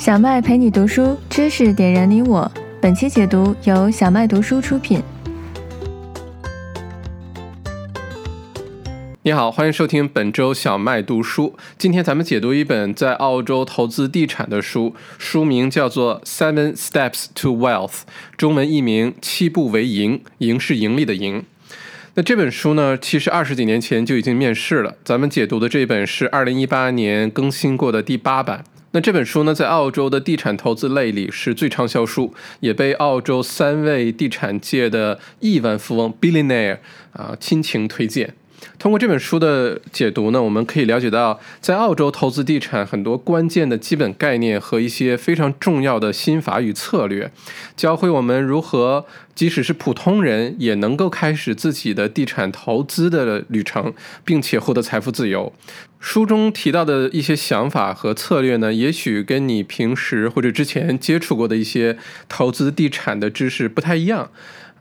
小麦陪你读书，知识点燃你我。本期解读由小麦读书出品。你好，欢迎收听本周小麦读书。今天咱们解读一本在澳洲投资地产的书，书名叫做《Seven Steps to Wealth》，中文译名《七步为营》，营是盈利的营。那这本书呢，其实二十几年前就已经面世了。咱们解读的这本是二零一八年更新过的第八版。那这本书呢，在澳洲的地产投资类里是最畅销书，也被澳洲三位地产界的亿万富翁 （billionaire） 啊亲情推荐。通过这本书的解读呢，我们可以了解到，在澳洲投资地产很多关键的基本概念和一些非常重要的心法与策略，教会我们如何即使是普通人也能够开始自己的地产投资的旅程，并且获得财富自由。书中提到的一些想法和策略呢，也许跟你平时或者之前接触过的一些投资地产的知识不太一样。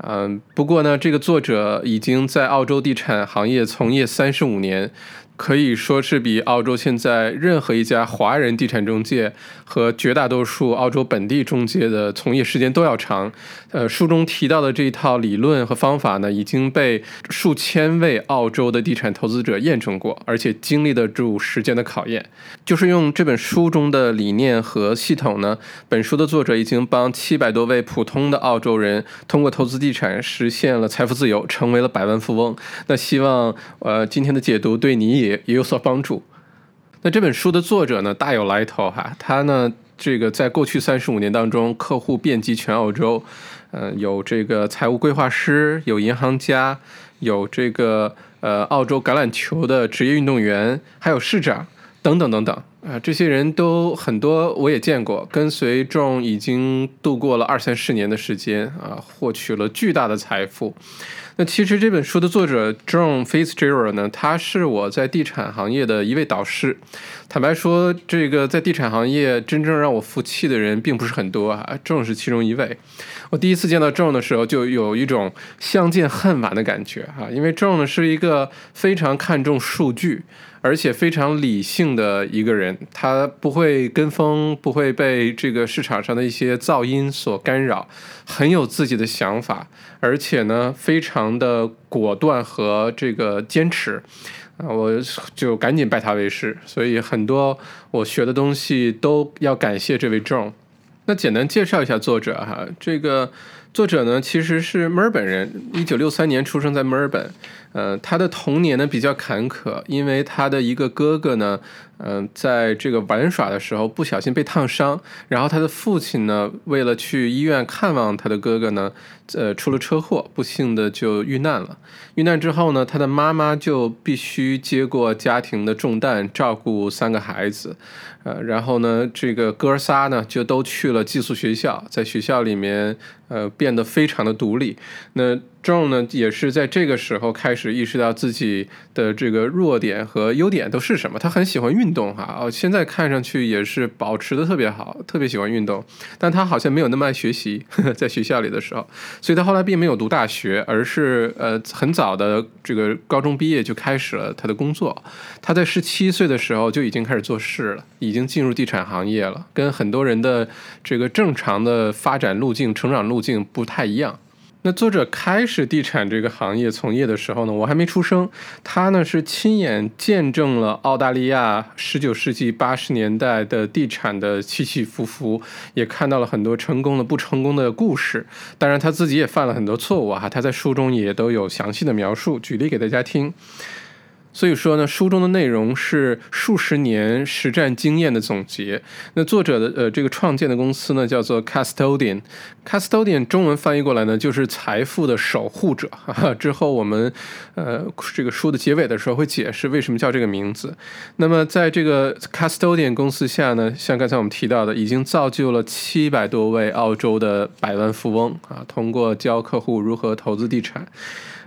嗯，不过呢，这个作者已经在澳洲地产行业从业三十五年。可以说是比澳洲现在任何一家华人地产中介和绝大多数澳洲本地中介的从业时间都要长。呃，书中提到的这一套理论和方法呢，已经被数千位澳洲的地产投资者验证过，而且经历得住时间的考验。就是用这本书中的理念和系统呢，本书的作者已经帮七百多位普通的澳洲人通过投资地产实现了财富自由，成为了百万富翁。那希望呃今天的解读对你也。也也有所帮助。那这本书的作者呢，大有来头哈。他呢，这个在过去三十五年当中，客户遍及全澳洲，嗯，有这个财务规划师，有银行家，有这个呃澳洲橄榄球的职业运动员，还有市长等等等等啊。这些人都很多，我也见过，跟随众已经度过了二三十年的时间啊，获取了巨大的财富。那其实这本书的作者 John Fitzgerald 呢，他是我在地产行业的一位导师。坦白说，这个在地产行业真正让我服气的人并不是很多啊，John 是其中一位。我第一次见到 John 的时候，就有一种相见恨晚的感觉啊，因为 John 呢是一个非常看重数据。而且非常理性的一个人，他不会跟风，不会被这个市场上的一些噪音所干扰，很有自己的想法，而且呢，非常的果断和这个坚持，啊，我就赶紧拜他为师。所以很多我学的东西都要感谢这位 John。那简单介绍一下作者哈，这个作者呢其实是墨尔本人，一九六三年出生在墨尔本。呃，他的童年呢比较坎坷，因为他的一个哥哥呢，嗯，在这个玩耍的时候不小心被烫伤，然后他的父亲呢，为了去医院看望他的哥哥呢，呃，出了车祸，不幸的就遇难了。遇难之后呢，他的妈妈就必须接过家庭的重担，照顾三个孩子，呃，然后呢，这个哥仨呢就都去了寄宿学校，在学校里面，呃，变得非常的独立。那 John 呢，也是在这个时候开始意识到自己的这个弱点和优点都是什么。他很喜欢运动，哈，哦，现在看上去也是保持的特别好，特别喜欢运动。但他好像没有那么爱学习，在学校里的时候，所以他后来并没有读大学，而是呃很早的这个高中毕业就开始了他的工作。他在十七岁的时候就已经开始做事了，已经进入地产行业了，跟很多人的这个正常的发展路径、成长路径不太一样。那作者开始地产这个行业从业的时候呢，我还没出生。他呢是亲眼见证了澳大利亚十九世纪八十年代的地产的起起伏伏，也看到了很多成功的、不成功的故事。当然他自己也犯了很多错误啊，他在书中也都有详细的描述，举例给大家听。所以说呢，书中的内容是数十年实战经验的总结。那作者的呃这个创建的公司呢叫做 Custodian，Custodian 中文翻译过来呢就是财富的守护者。之后我们呃这个书的结尾的时候会解释为什么叫这个名字。那么在这个 Custodian 公司下呢，像刚才我们提到的，已经造就了七百多位澳洲的百万富翁啊，通过教客户如何投资地产。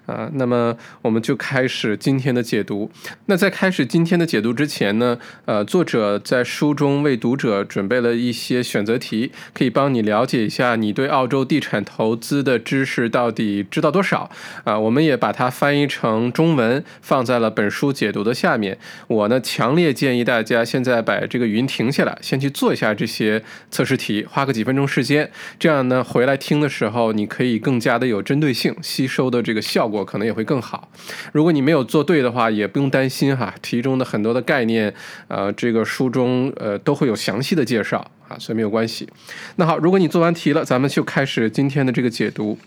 啊，那么我们就开始今天的解读。那在开始今天的解读之前呢，呃，作者在书中为读者准备了一些选择题，可以帮你了解一下你对澳洲地产投资的知识到底知道多少啊。我们也把它翻译成中文，放在了本书解读的下面。我呢，强烈建议大家现在把这个语音停下来，先去做一下这些测试题，花个几分钟时间，这样呢，回来听的时候你可以更加的有针对性，吸收的这个效。果我可能也会更好。如果你没有做对的话，也不用担心哈。题中的很多的概念，呃，这个书中呃都会有详细的介绍啊，所以没有关系。那好，如果你做完题了，咱们就开始今天的这个解读。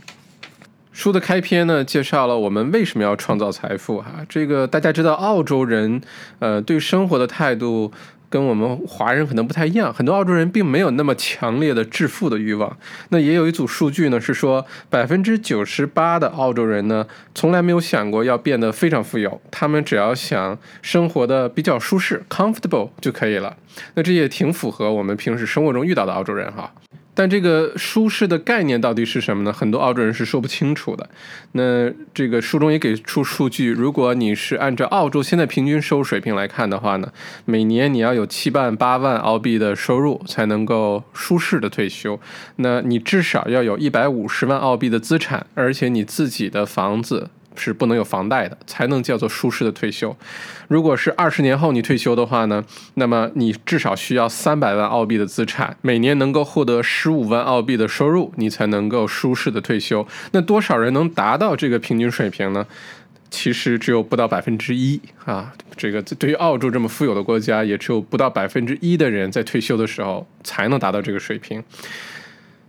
书的开篇呢，介绍了我们为什么要创造财富哈。这个大家知道，澳洲人呃对生活的态度。跟我们华人可能不太一样，很多澳洲人并没有那么强烈的致富的欲望。那也有一组数据呢，是说百分之九十八的澳洲人呢，从来没有想过要变得非常富有，他们只要想生活的比较舒适 （comfortable） 就可以了。那这也挺符合我们平时生活中遇到的澳洲人哈。但这个舒适的概念到底是什么呢？很多澳洲人是说不清楚的。那这个书中也给出数据，如果你是按照澳洲现在平均收入水平来看的话呢，每年你要有七万八万澳币的收入才能够舒适的退休。那你至少要有一百五十万澳币的资产，而且你自己的房子。是不能有房贷的，才能叫做舒适的退休。如果是二十年后你退休的话呢，那么你至少需要三百万澳币的资产，每年能够获得十五万澳币的收入，你才能够舒适的退休。那多少人能达到这个平均水平呢？其实只有不到百分之一啊。这个对于澳洲这么富有的国家，也只有不到百分之一的人在退休的时候才能达到这个水平。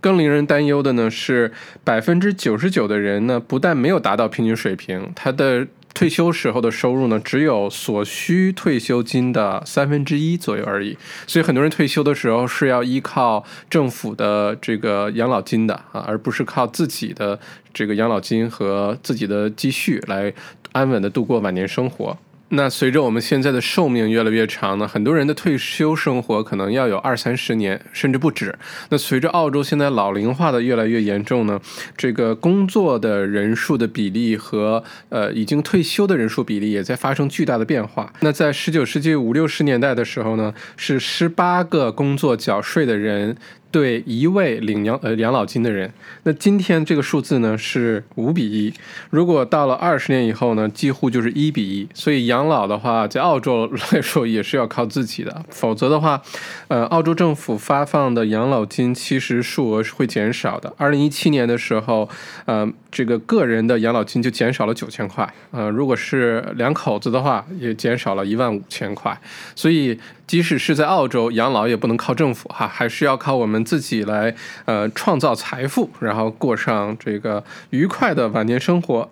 更令人担忧的呢是，百分之九十九的人呢，不但没有达到平均水平，他的退休时候的收入呢，只有所需退休金的三分之一左右而已。所以很多人退休的时候是要依靠政府的这个养老金的啊，而不是靠自己的这个养老金和自己的积蓄来安稳的度过晚年生活。那随着我们现在的寿命越来越长呢，很多人的退休生活可能要有二三十年，甚至不止。那随着澳洲现在老龄化的越来越严重呢，这个工作的人数的比例和呃已经退休的人数比例也在发生巨大的变化。那在十九世纪五六十年代的时候呢，是十八个工作缴税的人。对一位领养呃养老金的人，那今天这个数字呢是五比一。如果到了二十年以后呢，几乎就是一比一。所以养老的话，在澳洲来说也是要靠自己的，否则的话，呃，澳洲政府发放的养老金其实数额是会减少的。二零一七年的时候，呃，这个个人的养老金就减少了九千块，呃，如果是两口子的话，也减少了一万五千块。所以。即使是在澳洲养老，也不能靠政府哈，还是要靠我们自己来呃创造财富，然后过上这个愉快的晚年生活。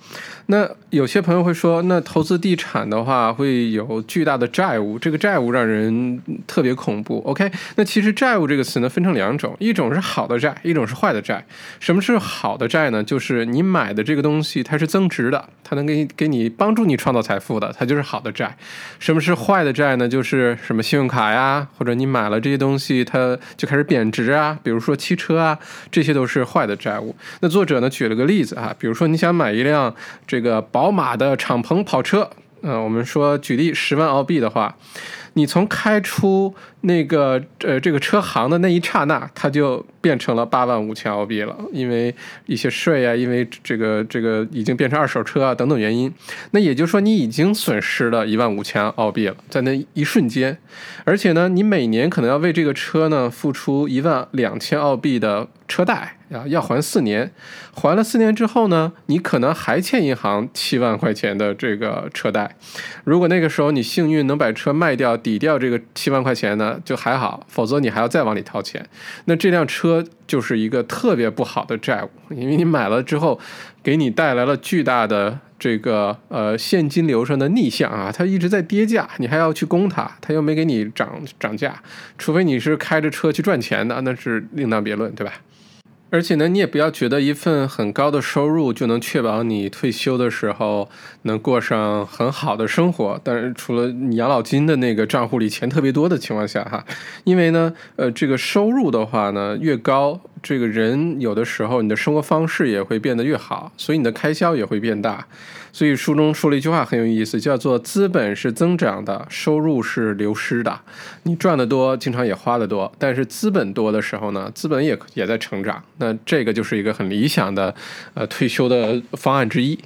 那有些朋友会说，那投资地产的话会有巨大的债务，这个债务让人特别恐怖。OK，那其实债务这个词呢分成两种，一种是好的债，一种是坏的债。什么是好的债呢？就是你买的这个东西它是增值的，它能给你给你帮助你创造财富的，它就是好的债。什么是坏的债呢？就是什么信用卡呀，或者你买了这些东西，它就开始贬值啊。比如说汽车啊，这些都是坏的债务。那作者呢举了个例子啊，比如说你想买一辆这个宝马的敞篷跑车，嗯，我们说举例十万澳币的话。你从开出那个呃这个车行的那一刹那，它就变成了八万五千澳币了，因为一些税啊，因为这个这个已经变成二手车啊等等原因。那也就是说，你已经损失了一万五千澳币了，在那一瞬间。而且呢，你每年可能要为这个车呢付出一万两千澳币的车贷。啊，要还四年，还了四年之后呢，你可能还欠银行七万块钱的这个车贷。如果那个时候你幸运能把车卖掉抵掉这个七万块钱呢，就还好；否则你还要再往里掏钱。那这辆车就是一个特别不好的债务，因为你买了之后，给你带来了巨大的这个呃现金流上的逆向啊，它一直在跌价，你还要去供它，它又没给你涨涨价，除非你是开着车去赚钱的，那是另当别论，对吧？而且呢，你也不要觉得一份很高的收入就能确保你退休的时候能过上很好的生活。当然，除了你养老金的那个账户里钱特别多的情况下，哈，因为呢，呃，这个收入的话呢，越高。这个人有的时候你的生活方式也会变得越好，所以你的开销也会变大。所以书中说了一句话很有意思，叫做“资本是增长的，收入是流失的”。你赚得多，经常也花得多，但是资本多的时候呢，资本也也在成长。那这个就是一个很理想的呃退休的方案之一。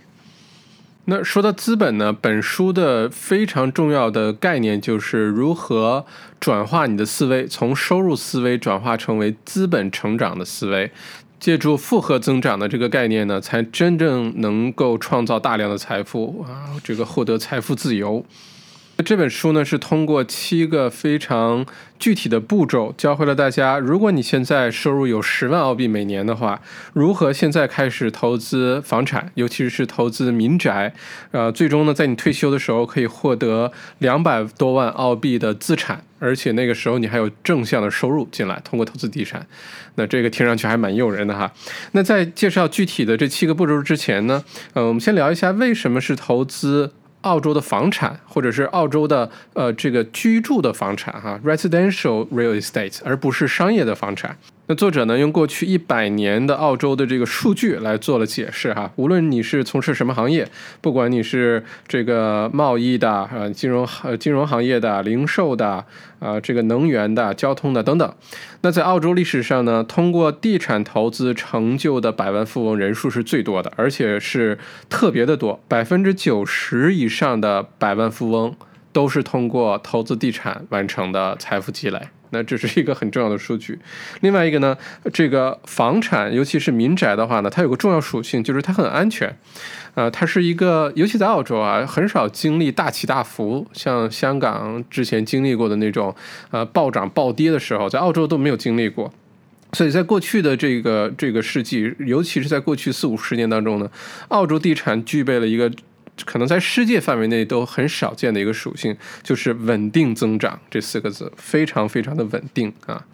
那说到资本呢，本书的非常重要的概念就是如何转化你的思维，从收入思维转化成为资本成长的思维。借助复合增长的这个概念呢，才真正能够创造大量的财富啊，这个获得财富自由。这本书呢是通过七个非常具体的步骤，教会了大家，如果你现在收入有十万澳币每年的话，如何现在开始投资房产，尤其是投资民宅，呃，最终呢，在你退休的时候可以获得两百多万澳币的资产，而且那个时候你还有正向的收入进来，通过投资地产，那这个听上去还蛮诱人的哈。那在介绍具体的这七个步骤之前呢，呃，我们先聊一下为什么是投资。澳洲的房产，或者是澳洲的呃这个居住的房产哈，residential real estate，而不是商业的房产。那作者呢，用过去一百年的澳洲的这个数据来做了解释哈。无论你是从事什么行业，不管你是这个贸易的、呃金融、呃金融行业的、零售的、啊这个能源的、交通的等等，那在澳洲历史上呢，通过地产投资成就的百万富翁人数是最多的，而且是特别的多，百分之九十以上的百万富翁都是通过投资地产完成的财富积累。那这是一个很重要的数据。另外一个呢，这个房产，尤其是民宅的话呢，它有个重要属性，就是它很安全。呃，它是一个，尤其在澳洲啊，很少经历大起大伏，像香港之前经历过的那种呃暴涨暴跌的时候，在澳洲都没有经历过。所以在过去的这个这个世纪，尤其是在过去四五十年当中呢，澳洲地产具备了一个。可能在世界范围内都很少见的一个属性，就是稳定增长这四个字，非常非常的稳定啊。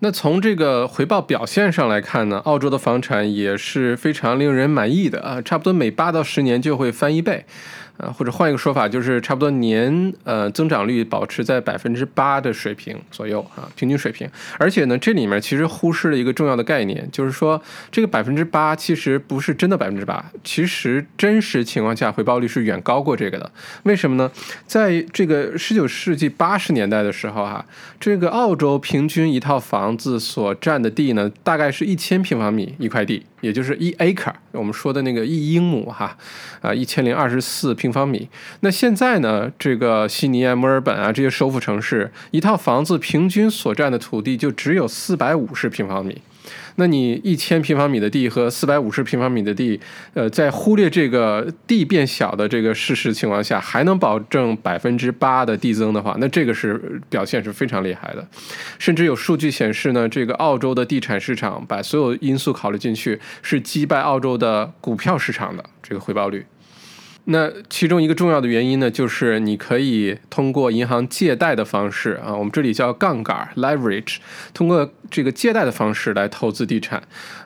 那从这个回报表现上来看呢，澳洲的房产也是非常令人满意的啊，差不多每八到十年就会翻一倍。呃，或者换一个说法，就是差不多年呃增长率保持在百分之八的水平左右啊，平均水平。而且呢，这里面其实忽视了一个重要的概念，就是说这个百分之八其实不是真的百分之八，其实真实情况下回报率是远高过这个的。为什么呢？在这个十九世纪八十年代的时候哈，这个澳洲平均一套房子所占的地呢，大概是一千平方米一块地。也就是一 acre，我们说的那个一英亩哈，啊一千零二十四平方米。那现在呢，这个悉尼啊、墨尔本啊这些首府城市，一套房子平均所占的土地就只有四百五十平方米。那你一千平方米的地和四百五十平方米的地，呃，在忽略这个地变小的这个事实情况下，还能保证百分之八的递增的话，那这个是表现是非常厉害的。甚至有数据显示呢，这个澳洲的地产市场把所有因素考虑进去，是击败澳洲的股票市场的这个回报率。那其中一个重要的原因呢，就是你可以通过银行借贷的方式啊，我们这里叫杠杆 （leverage），通过这个借贷的方式来投资地产。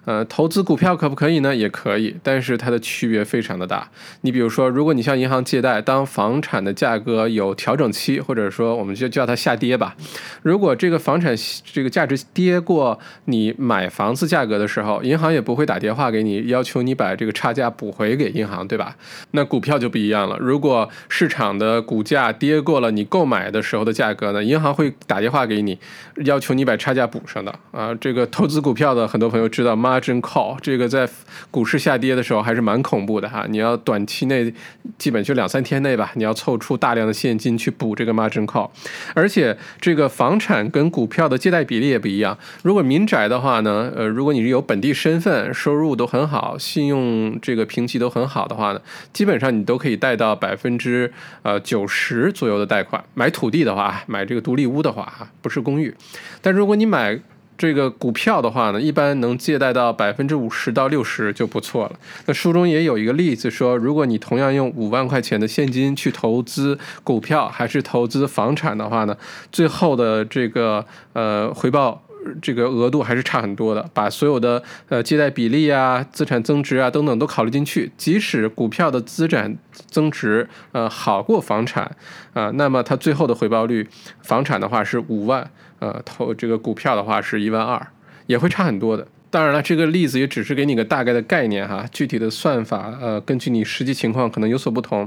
呃，投资股票可不可以呢？也可以，但是它的区别非常的大。你比如说，如果你向银行借贷，当房产的价格有调整期，或者说我们就叫它下跌吧。如果这个房产这个价值跌过你买房子价格的时候，银行也不会打电话给你要求你把这个差价补回给银行，对吧？那股票就不一样了。如果市场的股价跌过了你购买的时候的价格呢，银行会打电话给你要求你把差价补上的。啊，这个投资股票的很多朋友知道吗？真 call 这个在股市下跌的时候还是蛮恐怖的哈，你要短期内基本就两三天内吧，你要凑出大量的现金去补这个 margin call，而且这个房产跟股票的借贷比例也不一样。如果民宅的话呢，呃，如果你是有本地身份，收入都很好，信用这个评级都很好的话呢，基本上你都可以贷到百分之呃九十左右的贷款。买土地的话，买这个独立屋的话哈，不是公寓，但如果你买。这个股票的话呢，一般能借贷到百分之五十到六十就不错了。那书中也有一个例子说，如果你同样用五万块钱的现金去投资股票，还是投资房产的话呢，最后的这个呃回报这个额度还是差很多的。把所有的呃借贷比例啊、资产增值啊等等都考虑进去，即使股票的资产增值呃好过房产啊，那么它最后的回报率，房产的话是五万。呃，投这个股票的话是一万二，也会差很多的。当然了，这个例子也只是给你个大概的概念哈，具体的算法呃，根据你实际情况可能有所不同。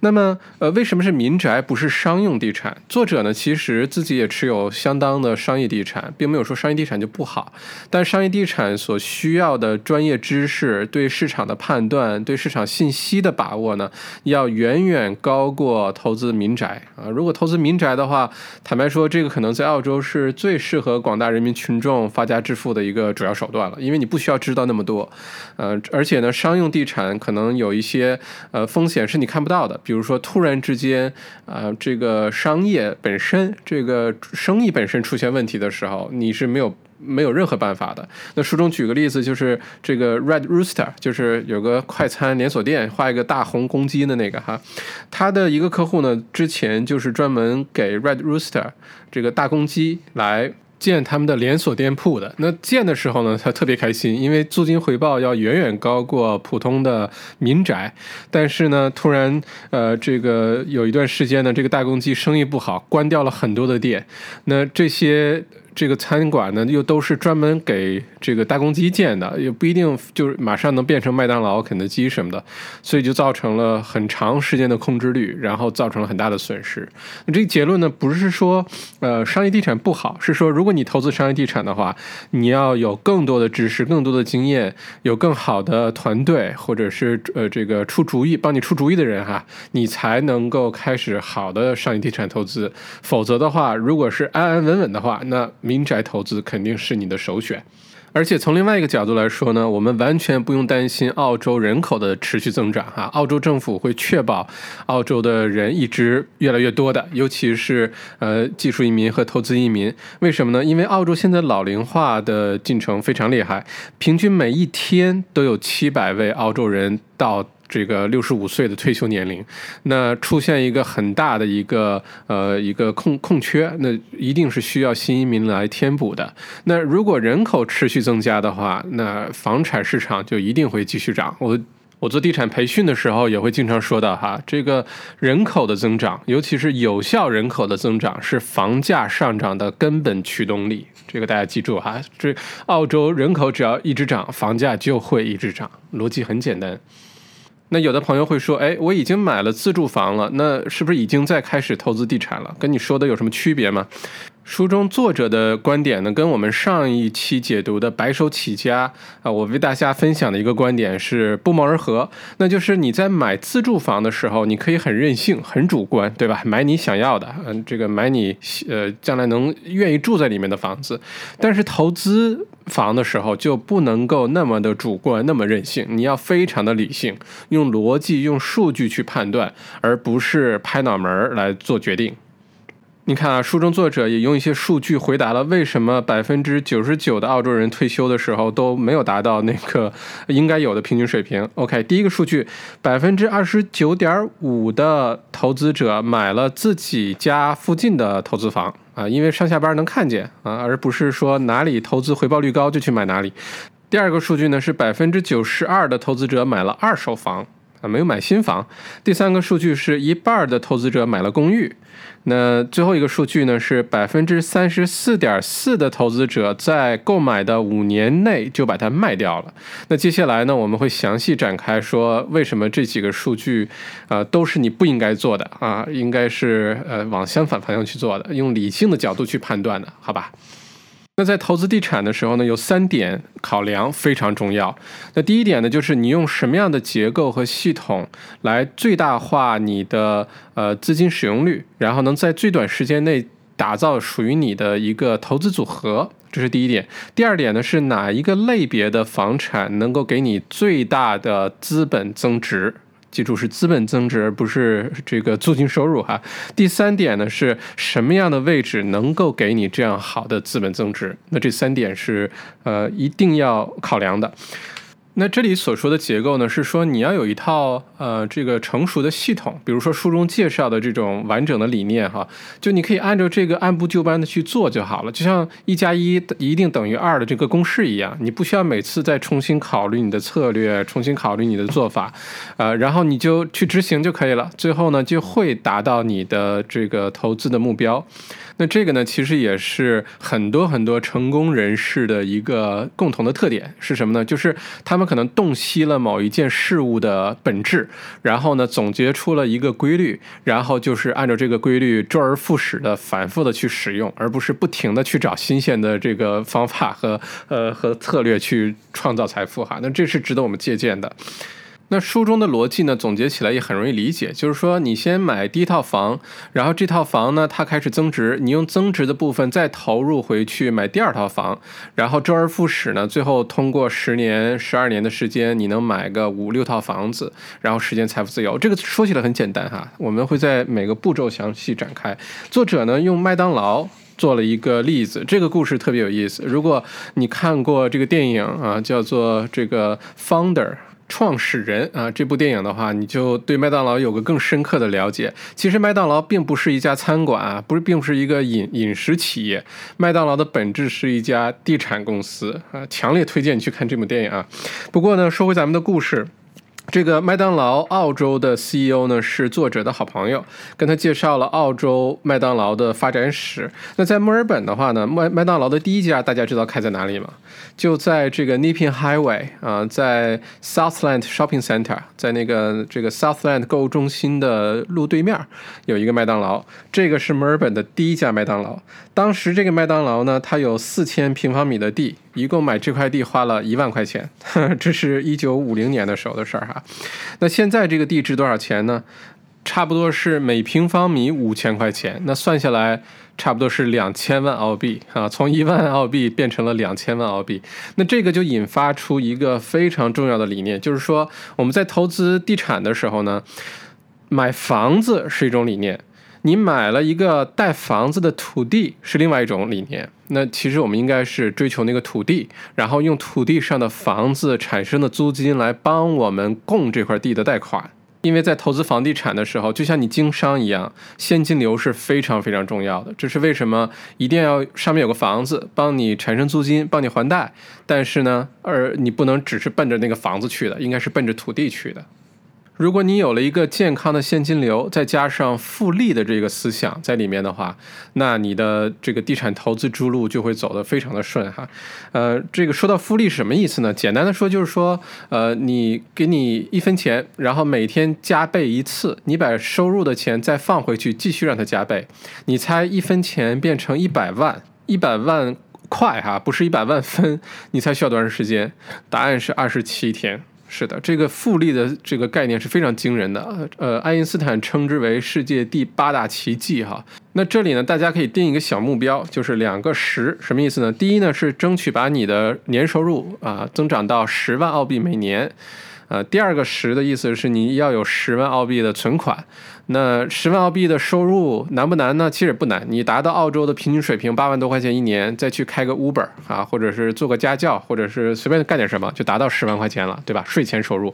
那么呃，为什么是民宅不是商用地产？作者呢其实自己也持有相当的商业地产，并没有说商业地产就不好。但商业地产所需要的专业知识、对市场的判断、对市场信息的把握呢，要远远高过投资民宅啊。如果投资民宅的话，坦白说，这个可能在澳洲是最适合广大人民群众发家致富的一个主要手段。因为你不需要知道那么多，呃，而且呢，商用地产可能有一些呃风险是你看不到的，比如说突然之间，呃，这个商业本身，这个生意本身出现问题的时候，你是没有没有任何办法的。那书中举个例子，就是这个 Red Rooster，就是有个快餐连锁店，画一个大红公鸡的那个哈，他的一个客户呢，之前就是专门给 Red Rooster 这个大公鸡来。建他们的连锁店铺的那建的时候呢，他特别开心，因为租金回报要远远高过普通的民宅。但是呢，突然呃，这个有一段时间呢，这个大公鸡生意不好，关掉了很多的店。那这些。这个餐馆呢，又都是专门给这个大公鸡建的，也不一定就是马上能变成麦当劳、肯德基什么的，所以就造成了很长时间的空置率，然后造成了很大的损失。那这个结论呢，不是说呃商业地产不好，是说如果你投资商业地产的话，你要有更多的知识、更多的经验，有更好的团队，或者是呃这个出主意、帮你出主意的人哈，你才能够开始好的商业地产投资。否则的话，如果是安安稳稳的话，那民宅投资肯定是你的首选，而且从另外一个角度来说呢，我们完全不用担心澳洲人口的持续增长哈。澳洲政府会确保澳洲的人一直越来越多的，尤其是呃技术移民和投资移民。为什么呢？因为澳洲现在老龄化的进程非常厉害，平均每一天都有七百位澳洲人到。这个六十五岁的退休年龄，那出现一个很大的一个呃一个空空缺，那一定是需要新移民来填补的。那如果人口持续增加的话，那房产市场就一定会继续涨。我我做地产培训的时候也会经常说到哈，这个人口的增长，尤其是有效人口的增长，是房价上涨的根本驱动力。这个大家记住哈，这澳洲人口只要一直涨，房价就会一直涨，逻辑很简单。那有的朋友会说，哎，我已经买了自住房了，那是不是已经在开始投资地产了？跟你说的有什么区别吗？书中作者的观点呢，跟我们上一期解读的白手起家啊，我为大家分享的一个观点是不谋而合。那就是你在买自住房的时候，你可以很任性、很主观，对吧？买你想要的，嗯，这个买你呃将来能愿意住在里面的房子。但是投资房的时候就不能够那么的主观、那么任性，你要非常的理性，用逻辑、用数据去判断，而不是拍脑门来做决定。你看啊，书中作者也用一些数据回答了为什么百分之九十九的澳洲人退休的时候都没有达到那个应该有的平均水平。OK，第一个数据，百分之二十九点五的投资者买了自己家附近的投资房啊，因为上下班能看见啊，而不是说哪里投资回报率高就去买哪里。第二个数据呢是百分之九十二的投资者买了二手房啊，没有买新房。第三个数据是一半的投资者买了公寓。那最后一个数据呢？是百分之三十四点四的投资者在购买的五年内就把它卖掉了。那接下来呢，我们会详细展开说为什么这几个数据，呃，都是你不应该做的啊，应该是呃往相反方向去做的，用理性的角度去判断的，好吧？那在投资地产的时候呢，有三点考量非常重要。那第一点呢，就是你用什么样的结构和系统来最大化你的呃资金使用率，然后能在最短时间内打造属于你的一个投资组合，这是第一点。第二点呢，是哪一个类别的房产能够给你最大的资本增值？记住是资本增值，而不是这个租金收入哈。第三点呢，是什么样的位置能够给你这样好的资本增值？那这三点是呃一定要考量的。那这里所说的结构呢，是说你要有一套呃这个成熟的系统，比如说书中介绍的这种完整的理念哈，就你可以按照这个按部就班的去做就好了，就像一加一一定等于二的这个公式一样，你不需要每次再重新考虑你的策略，重新考虑你的做法，呃，然后你就去执行就可以了，最后呢就会达到你的这个投资的目标。那这个呢，其实也是很多很多成功人士的一个共同的特点是什么呢？就是他们可能洞悉了某一件事物的本质，然后呢总结出了一个规律，然后就是按照这个规律周而复始的反复的去使用，而不是不停的去找新鲜的这个方法和呃和策略去创造财富哈。那这是值得我们借鉴的。那书中的逻辑呢，总结起来也很容易理解，就是说你先买第一套房，然后这套房呢它开始增值，你用增值的部分再投入回去买第二套房，然后周而复始呢，最后通过十年、十二年的时间，你能买个五六套房子，然后实现财富自由。这个说起来很简单哈，我们会在每个步骤详细展开。作者呢用麦当劳做了一个例子，这个故事特别有意思。如果你看过这个电影啊，叫做这个 Founder。创始人啊，这部电影的话，你就对麦当劳有个更深刻的了解。其实麦当劳并不是一家餐馆啊，不是，并不是一个饮饮食企业。麦当劳的本质是一家地产公司啊，强烈推荐你去看这部电影啊。不过呢，说回咱们的故事。这个麦当劳澳洲的 CEO 呢是作者的好朋友，跟他介绍了澳洲麦当劳的发展史。那在墨尔本的话呢，麦麦当劳的第一家大家知道开在哪里吗？就在这个 Nepean Highway 啊，在 Southland Shopping Center，在那个这个 Southland 购物中心的路对面有一个麦当劳。这个是墨尔本的第一家麦当劳。当时这个麦当劳呢，它有四千平方米的地。一共买这块地花了一万块钱，这是一九五零年的时候的事儿哈。那现在这个地值多少钱呢？差不多是每平方米五千块钱。那算下来，差不多是两千万澳币啊，从一万澳币变成了两千万澳币。那这个就引发出一个非常重要的理念，就是说我们在投资地产的时候呢，买房子是一种理念。你买了一个带房子的土地是另外一种理念，那其实我们应该是追求那个土地，然后用土地上的房子产生的租金来帮我们供这块地的贷款。因为在投资房地产的时候，就像你经商一样，现金流是非常非常重要的。这是为什么一定要上面有个房子帮你产生租金，帮你还贷。但是呢，而你不能只是奔着那个房子去的，应该是奔着土地去的。如果你有了一个健康的现金流，再加上复利的这个思想在里面的话，那你的这个地产投资之路就会走得非常的顺哈。呃，这个说到复利什么意思呢？简单的说就是说，呃，你给你一分钱，然后每天加倍一次，你把收入的钱再放回去，继续让它加倍。你猜一分钱变成一百万，一百万块哈，不是一百万分，你猜需要多长时间？答案是二十七天。是的，这个复利的这个概念是非常惊人的。呃，爱因斯坦称之为世界第八大奇迹哈。那这里呢，大家可以定一个小目标，就是两个十，什么意思呢？第一呢是争取把你的年收入啊增长到十万澳币每年。呃，第二个十的意思是你要有十万澳币的存款。那十万澳币的收入难不难呢？其实不难，你达到澳洲的平均水平八万多块钱一年，再去开个 Uber 啊，或者是做个家教，或者是随便干点什么，就达到十万块钱了，对吧？税前收入。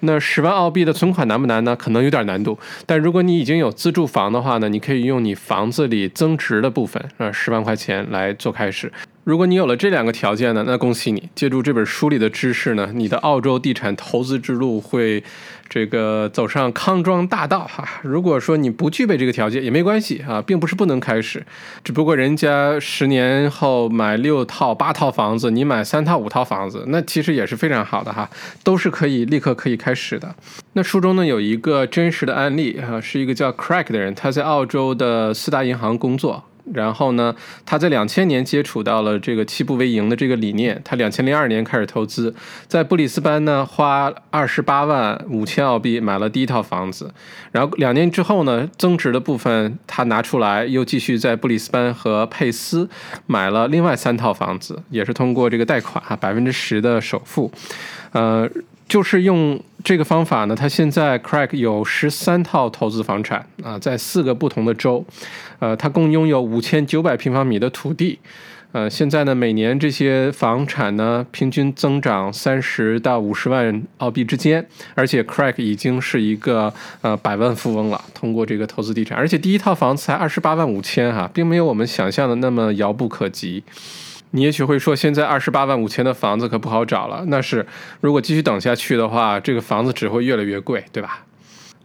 那十万澳币的存款难不难呢？可能有点难度。但如果你已经有自住房的话呢，你可以用你房子里增值的部分啊，十万块钱来做开始。如果你有了这两个条件呢，那恭喜你！借助这本书里的知识呢，你的澳洲地产投资之路会这个走上康庄大道哈。如果说你不具备这个条件也没关系啊，并不是不能开始，只不过人家十年后买六套八套房子，你买三套五套房子，那其实也是非常好的哈，都是可以立刻可以开始的。那书中呢有一个真实的案例啊，是一个叫 Craig 的人，他在澳洲的四大银行工作。然后呢，他在两千年接触到了这个七步为营的这个理念。他两千零二年开始投资，在布里斯班呢花二十八万五千澳币买了第一套房子。然后两年之后呢，增值的部分他拿出来，又继续在布里斯班和佩斯买了另外三套房子，也是通过这个贷款哈，百分之十的首付，呃。就是用这个方法呢，他现在 Crack 有十三套投资房产啊，在四个不同的州，呃，他共拥有五千九百平方米的土地，呃，现在呢，每年这些房产呢，平均增长三十到五十万澳币之间，而且 Crack 已经是一个呃百万富翁了，通过这个投资地产，而且第一套房子才二十八万五千哈，并没有我们想象的那么遥不可及。你也许会说，现在二十八万五千的房子可不好找了，那是如果继续等下去的话，这个房子只会越来越贵，对吧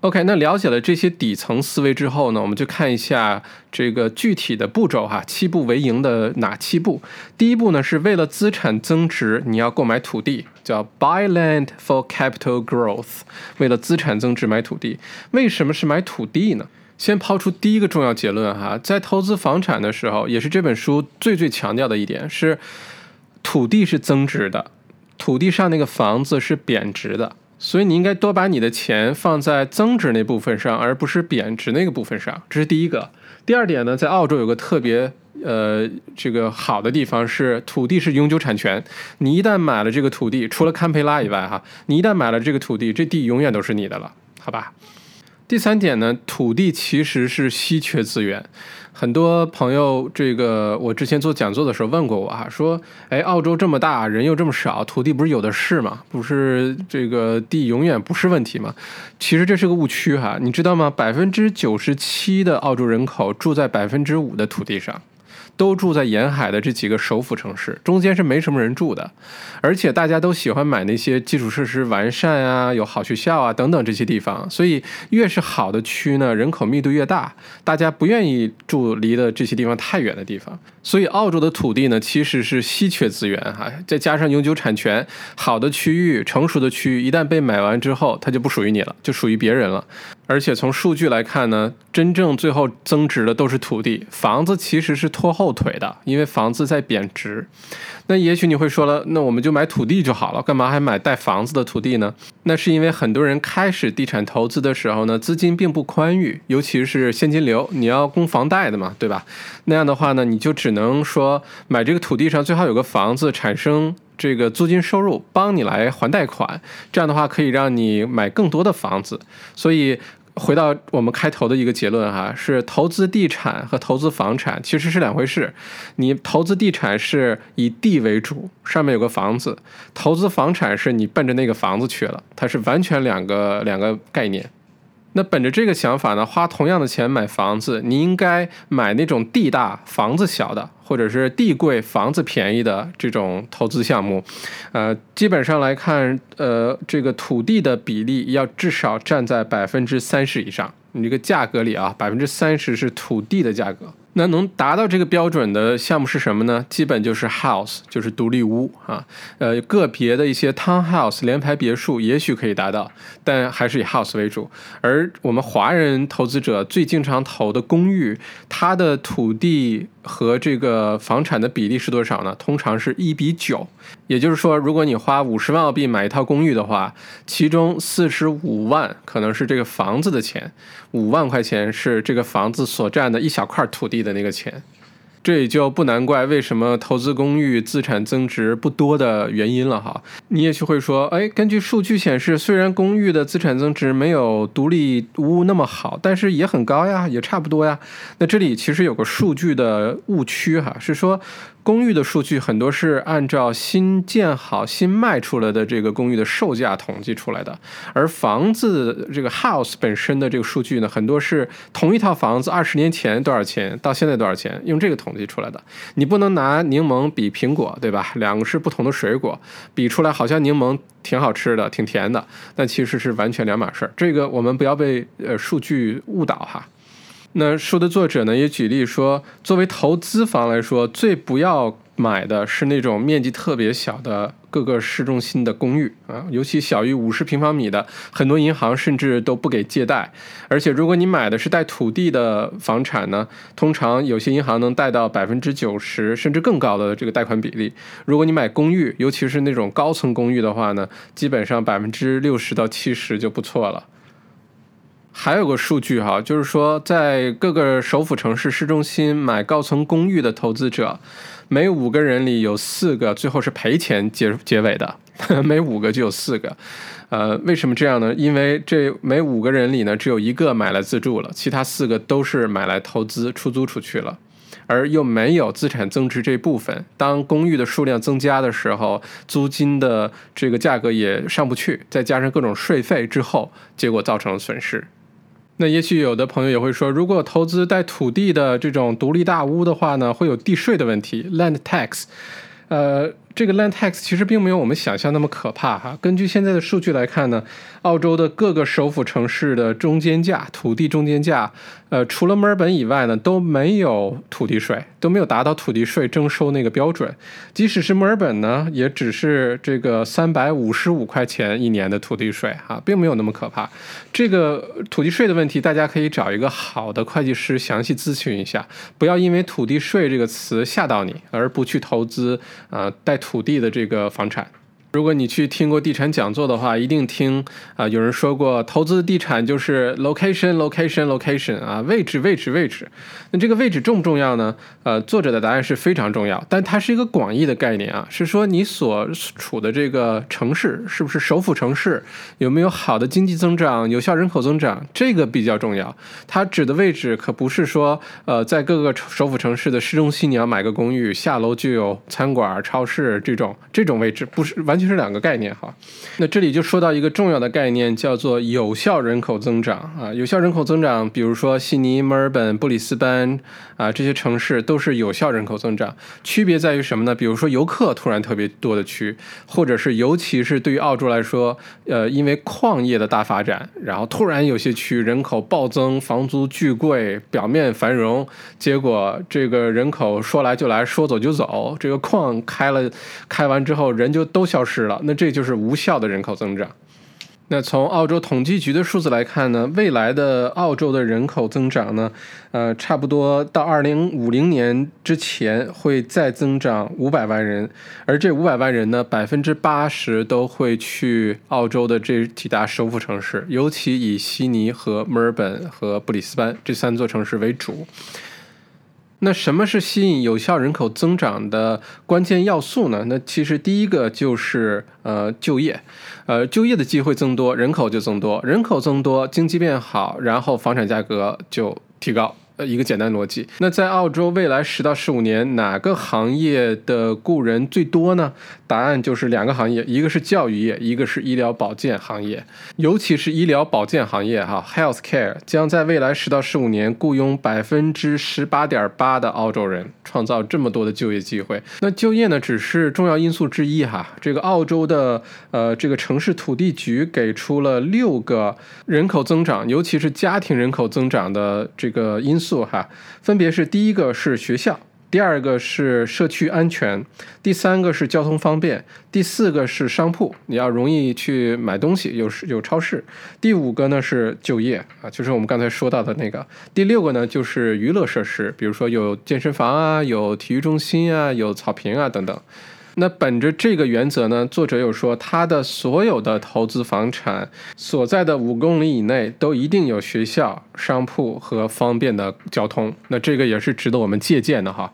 ？OK，那了解了这些底层思维之后呢，我们就看一下这个具体的步骤哈，七步为营的哪七步？第一步呢，是为了资产增值，你要购买土地，叫 buy land for capital growth。为了资产增值买土地，为什么是买土地呢？先抛出第一个重要结论哈，在投资房产的时候，也是这本书最最强调的一点是，土地是增值的，土地上那个房子是贬值的。所以你应该多把你的钱放在增值那部分上，而不是贬值那个部分上。这是第一个。第二点呢，在澳洲有个特别呃这个好的地方是土地是永久产权。你一旦买了这个土地，除了堪培拉以外哈，你一旦买了这个土地，这地永远都是你的了，好吧？第三点呢，土地其实是稀缺资源。很多朋友，这个我之前做讲座的时候问过我哈，说，哎，澳洲这么大，人又这么少，土地不是有的是吗？不是这个地永远不是问题吗？其实这是个误区哈，你知道吗？百分之九十七的澳洲人口住在百分之五的土地上。都住在沿海的这几个首府城市，中间是没什么人住的，而且大家都喜欢买那些基础设施完善啊、有好学校啊等等这些地方，所以越是好的区呢，人口密度越大，大家不愿意住离的这些地方太远的地方。所以澳洲的土地呢，其实是稀缺资源哈，再加上永久产权，好的区域、成熟的区域，一旦被买完之后，它就不属于你了，就属于别人了。而且从数据来看呢，真正最后增值的都是土地，房子其实是拖后后腿的，因为房子在贬值。那也许你会说了，那我们就买土地就好了，干嘛还买带房子的土地呢？那是因为很多人开始地产投资的时候呢，资金并不宽裕，尤其是现金流，你要供房贷的嘛，对吧？那样的话呢，你就只能说买这个土地上最好有个房子产生。这个租金收入帮你来还贷款，这样的话可以让你买更多的房子。所以回到我们开头的一个结论哈，是投资地产和投资房产其实是两回事。你投资地产是以地为主，上面有个房子；投资房产是你奔着那个房子去了，它是完全两个两个概念。那本着这个想法呢，花同样的钱买房子，你应该买那种地大房子小的，或者是地贵房子便宜的这种投资项目。呃，基本上来看，呃，这个土地的比例要至少占在百分之三十以上。你这个价格里啊，百分之三十是土地的价格。那能达到这个标准的项目是什么呢？基本就是 house，就是独立屋啊。呃，个别的一些 townhouse 联排别墅也许可以达到，但还是以 house 为主。而我们华人投资者最经常投的公寓，它的土地。和这个房产的比例是多少呢？通常是一比九，也就是说，如果你花五十万澳币买一套公寓的话，其中四十五万可能是这个房子的钱，五万块钱是这个房子所占的一小块土地的那个钱。这也就不难怪为什么投资公寓资产增值不多的原因了哈。你也许会说，哎，根据数据显示，虽然公寓的资产增值没有独立屋那么好，但是也很高呀，也差不多呀。那这里其实有个数据的误区哈，是说。公寓的数据很多是按照新建好、新卖出来的这个公寓的售价统计出来的，而房子这个 house 本身的这个数据呢，很多是同一套房子二十年前多少钱，到现在多少钱，用这个统计出来的。你不能拿柠檬比苹果，对吧？两个是不同的水果，比出来好像柠檬挺好吃的、挺甜的，但其实是完全两码事儿。这个我们不要被呃数据误导哈。那书的作者呢也举例说，作为投资房来说，最不要买的是那种面积特别小的各个市中心的公寓啊，尤其小于五十平方米的，很多银行甚至都不给借贷。而且如果你买的是带土地的房产呢，通常有些银行能贷到百分之九十甚至更高的这个贷款比例。如果你买公寓，尤其是那种高层公寓的话呢，基本上百分之六十到七十就不错了。还有个数据哈，就是说，在各个首府城市市中心买高层公寓的投资者，每五个人里有四个最后是赔钱结结尾的，每五个就有四个。呃，为什么这样呢？因为这每五个人里呢，只有一个买来自住了，其他四个都是买来投资出租出去了。而又没有资产增值这部分。当公寓的数量增加的时候，租金的这个价格也上不去，再加上各种税费之后，结果造成了损失。那也许有的朋友也会说，如果投资带土地的这种独立大屋的话呢，会有地税的问题 （land tax）。呃。这个 land tax 其实并没有我们想象那么可怕哈。根据现在的数据来看呢，澳洲的各个首府城市的中间价土地中间价，呃，除了墨尔本以外呢，都没有土地税，都没有达到土地税征收那个标准。即使是墨尔本呢，也只是这个三百五十五块钱一年的土地税哈，并没有那么可怕。这个土地税的问题，大家可以找一个好的会计师详细咨询一下，不要因为土地税这个词吓到你，而不去投资啊带。土地的这个房产。如果你去听过地产讲座的话，一定听啊，有人说过，投资地产就是 location location location 啊，位置位置位置。那这个位置重不重要呢？呃，作者的答案是非常重要，但它是一个广义的概念啊，是说你所处的这个城市是不是首府城市，有没有好的经济增长、有效人口增长，这个比较重要。它指的位置可不是说，呃，在各个首府城市的市中心你要买个公寓，下楼就有餐馆、超市这种这种位置，不是完全。其是两个概念哈，那这里就说到一个重要的概念，叫做有效人口增长啊。有效人口增长，比如说悉尼、墨尔本、布里斯班啊这些城市都是有效人口增长。区别在于什么呢？比如说游客突然特别多的区，或者是尤其是对于澳洲来说，呃，因为矿业的大发展，然后突然有些区人口暴增，房租巨贵，表面繁荣，结果这个人口说来就来说走就走，这个矿开了开完之后人就都消失。是了，那这就是无效的人口增长。那从澳洲统计局的数字来看呢，未来的澳洲的人口增长呢，呃，差不多到二零五零年之前会再增长五百万人，而这五百万人呢，百分之八十都会去澳洲的这几大首府城市，尤其以悉尼和墨尔本和布里斯班这三座城市为主。那什么是吸引有效人口增长的关键要素呢？那其实第一个就是呃就业，呃就业的机会增多，人口就增多，人口增多，经济变好，然后房产价格就提高。呃，一个简单逻辑。那在澳洲未来十到十五年，哪个行业的雇人最多呢？答案就是两个行业，一个是教育业，一个是医疗保健行业。尤其是医疗保健行业，哈，health care 将在未来十到十五年雇佣百分之十八点八的澳洲人，创造这么多的就业机会。那就业呢，只是重要因素之一，哈。这个澳洲的呃，这个城市土地局给出了六个人口增长，尤其是家庭人口增长的这个因。素哈，分别是第一个是学校，第二个是社区安全，第三个是交通方便，第四个是商铺，你要容易去买东西，有有超市，第五个呢是就业啊，就是我们刚才说到的那个，第六个呢就是娱乐设施，比如说有健身房啊，有体育中心啊，有草坪啊等等。那本着这个原则呢，作者又说，他的所有的投资房产所在的五公里以内都一定有学校、商铺和方便的交通。那这个也是值得我们借鉴的哈。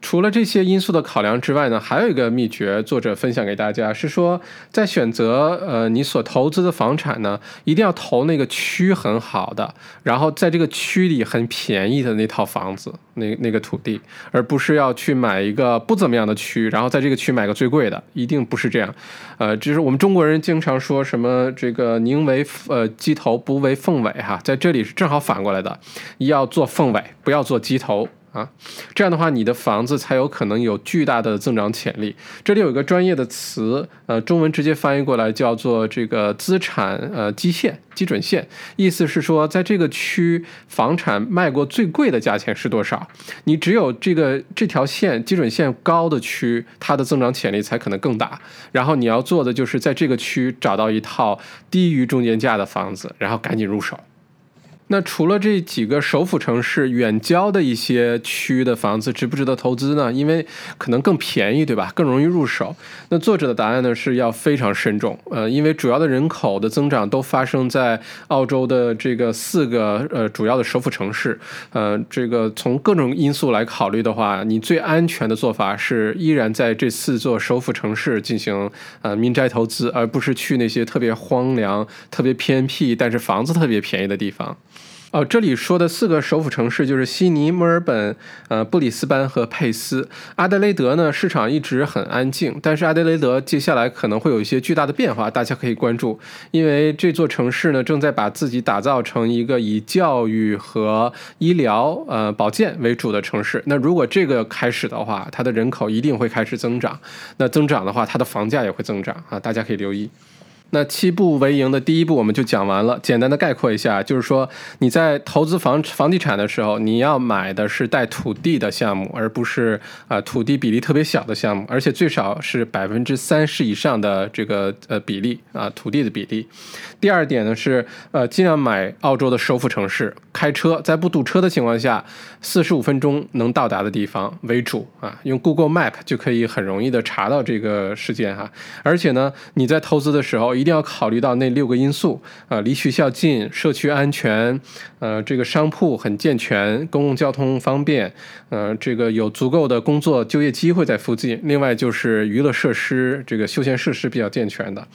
除了这些因素的考量之外呢，还有一个秘诀，作者分享给大家是说，在选择呃你所投资的房产呢，一定要投那个区很好的，然后在这个区里很便宜的那套房子，那那个土地，而不是要去买一个不怎么样的区，然后在这个区买个最贵的，一定不是这样。呃，就是我们中国人经常说什么这个宁为呃鸡头不为凤尾哈，在这里是正好反过来的，要做凤尾，不要做鸡头。啊，这样的话，你的房子才有可能有巨大的增长潜力。这里有一个专业的词，呃，中文直接翻译过来叫做这个资产呃基线基准线，意思是说，在这个区房产卖过最贵的价钱是多少？你只有这个这条线基准线高的区，它的增长潜力才可能更大。然后你要做的就是在这个区找到一套低于中间价的房子，然后赶紧入手。那除了这几个首府城市远郊的一些区的房子，值不值得投资呢？因为可能更便宜，对吧？更容易入手。那作者的答案呢是要非常慎重。呃，因为主要的人口的增长都发生在澳洲的这个四个呃主要的首府城市。呃，这个从各种因素来考虑的话，你最安全的做法是依然在这四座首府城市进行呃民宅投资，而不是去那些特别荒凉、特别偏僻但是房子特别便宜的地方。哦，这里说的四个首府城市就是悉尼、墨尔本、呃布里斯班和佩斯。阿德雷德呢，市场一直很安静，但是阿德雷德接下来可能会有一些巨大的变化，大家可以关注，因为这座城市呢正在把自己打造成一个以教育和医疗、呃保健为主的城市。那如果这个开始的话，它的人口一定会开始增长。那增长的话，它的房价也会增长啊，大家可以留意。那七步为营的第一步我们就讲完了，简单的概括一下，就是说你在投资房房地产的时候，你要买的是带土地的项目，而不是啊土地比例特别小的项目，而且最少是百分之三十以上的这个呃比例啊土地的比例。第二点呢是呃尽量买澳洲的首府城市，开车在不堵车的情况下，四十五分钟能到达的地方为主啊，用 Google Map 就可以很容易的查到这个时间哈。而且呢你在投资的时候。一定要考虑到那六个因素啊，离学校近，社区安全，呃，这个商铺很健全，公共交通方便，呃，这个有足够的工作就业机会在附近。另外就是娱乐设施，这个休闲设施比较健全的。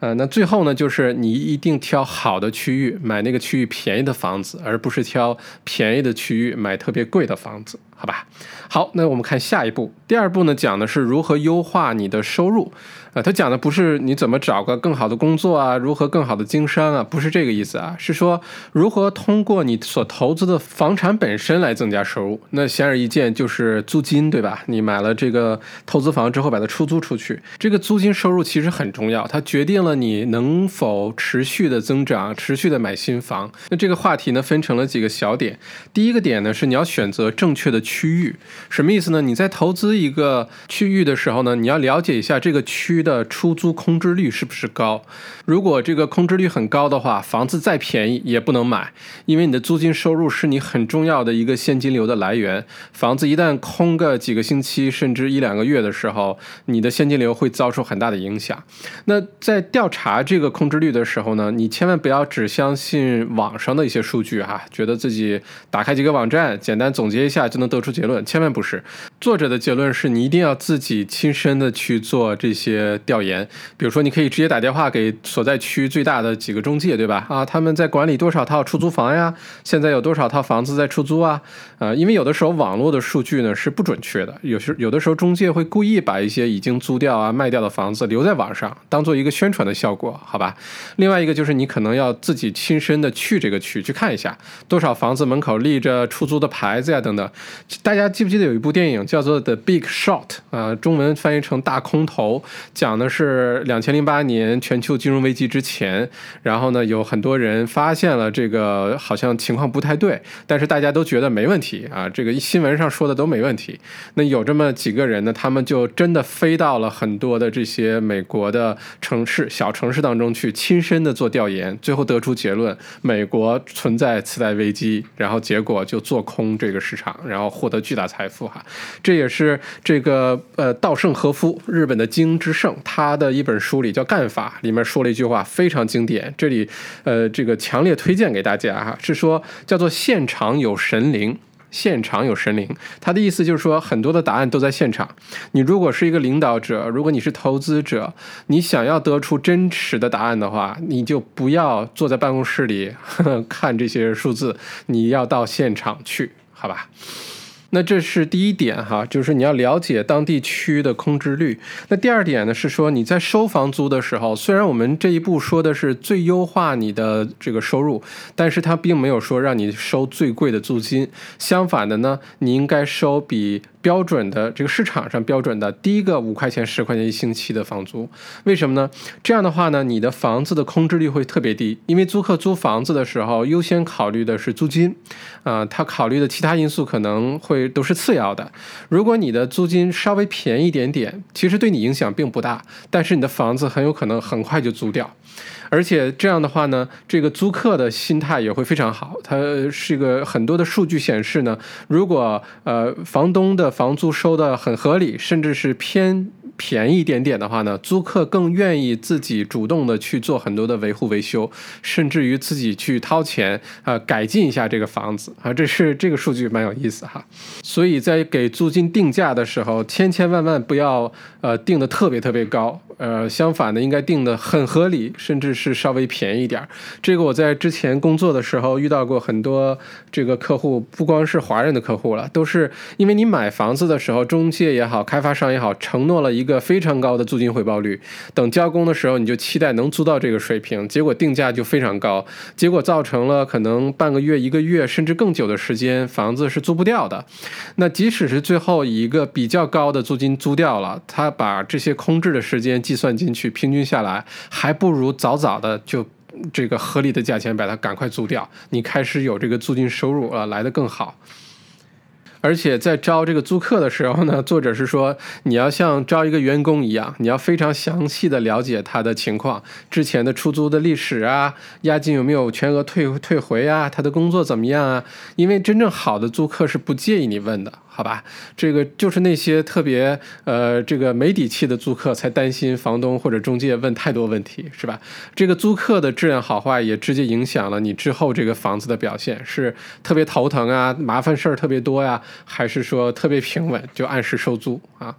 呃，那最后呢，就是你一定挑好的区域买那个区域便宜的房子，而不是挑便宜的区域买特别贵的房子，好吧？好，那我们看下一步，第二步呢，讲的是如何优化你的收入。啊，他讲的不是你怎么找个更好的工作啊，如何更好的经商啊，不是这个意思啊，是说如何通过你所投资的房产本身来增加收入。那显而易见就是租金，对吧？你买了这个投资房之后，把它出租出去，这个租金收入其实很重要，它决定了你能否持续的增长，持续的买新房。那这个话题呢，分成了几个小点。第一个点呢，是你要选择正确的区域，什么意思呢？你在投资一个区域的时候呢，你要了解一下这个区。的出租空置率是不是高？如果这个空置率很高的话，房子再便宜也不能买，因为你的租金收入是你很重要的一个现金流的来源。房子一旦空个几个星期，甚至一两个月的时候，你的现金流会遭受很大的影响。那在调查这个空置率的时候呢，你千万不要只相信网上的一些数据哈，觉得自己打开几个网站，简单总结一下就能得出结论，千万不是。作者的结论是你一定要自己亲身的去做这些。调研，比如说，你可以直接打电话给所在区最大的几个中介，对吧？啊，他们在管理多少套出租房呀？现在有多少套房子在出租啊？啊，因为有的时候网络的数据呢是不准确的，有时有的时候中介会故意把一些已经租掉啊、卖掉的房子留在网上，当做一个宣传的效果，好吧？另外一个就是你可能要自己亲身的去这个区去看一下，多少房子门口立着出租的牌子呀，等等。大家记不记得有一部电影叫做《The Big Shot》啊？中文翻译成《大空头》。讲的是两千零八年全球金融危机之前，然后呢，有很多人发现了这个好像情况不太对，但是大家都觉得没问题啊，这个新闻上说的都没问题。那有这么几个人呢，他们就真的飞到了很多的这些美国的城市、小城市当中去，亲身的做调研，最后得出结论：美国存在次贷危机，然后结果就做空这个市场，然后获得巨大财富哈。这也是这个呃稻盛和夫，日本的经营之圣。他的一本书里叫《干法》，里面说了一句话非常经典，这里呃这个强烈推荐给大家哈，是说叫做“现场有神灵”，现场有神灵。他的意思就是说，很多的答案都在现场。你如果是一个领导者，如果你是投资者，你想要得出真实的答案的话，你就不要坐在办公室里 看这些数字，你要到现场去，好吧？那这是第一点哈，就是你要了解当地区的空置率。那第二点呢，是说你在收房租的时候，虽然我们这一步说的是最优化你的这个收入，但是它并没有说让你收最贵的租金。相反的呢，你应该收比。标准的这个市场上标准的第一个五块钱十块钱一星期的房租，为什么呢？这样的话呢，你的房子的空置率会特别低，因为租客租房子的时候优先考虑的是租金，啊，他考虑的其他因素可能会都是次要的。如果你的租金稍微便宜一点点，其实对你影响并不大，但是你的房子很有可能很快就租掉。而且这样的话呢，这个租客的心态也会非常好。它是一个很多的数据显示呢，如果呃房东的房租收的很合理，甚至是偏。便宜一点点的话呢，租客更愿意自己主动的去做很多的维护维修，甚至于自己去掏钱啊改进一下这个房子啊，这是这个数据蛮有意思哈。所以在给租金定价的时候，千千万万不要呃定的特别特别高，呃相反的应该定的很合理，甚至是稍微便宜一点儿。这个我在之前工作的时候遇到过很多这个客户，不光是华人的客户了，都是因为你买房子的时候，中介也好，开发商也好，承诺了一个非常高的租金回报率，等交工的时候你就期待能租到这个水平，结果定价就非常高，结果造成了可能半个月、一个月甚至更久的时间房子是租不掉的。那即使是最后以一个比较高的租金租掉了，他把这些空置的时间计算进去，平均下来还不如早早的就这个合理的价钱把它赶快租掉，你开始有这个租金收入啊来得更好。而且在招这个租客的时候呢，作者是说你要像招一个员工一样，你要非常详细的了解他的情况，之前的出租的历史啊，押金有没有全额退退回啊，他的工作怎么样啊？因为真正好的租客是不介意你问的。好吧，这个就是那些特别呃这个没底气的租客才担心房东或者中介问太多问题，是吧？这个租客的质量好坏也直接影响了你之后这个房子的表现，是特别头疼啊，麻烦事儿特别多呀，还是说特别平稳就按时收租啊？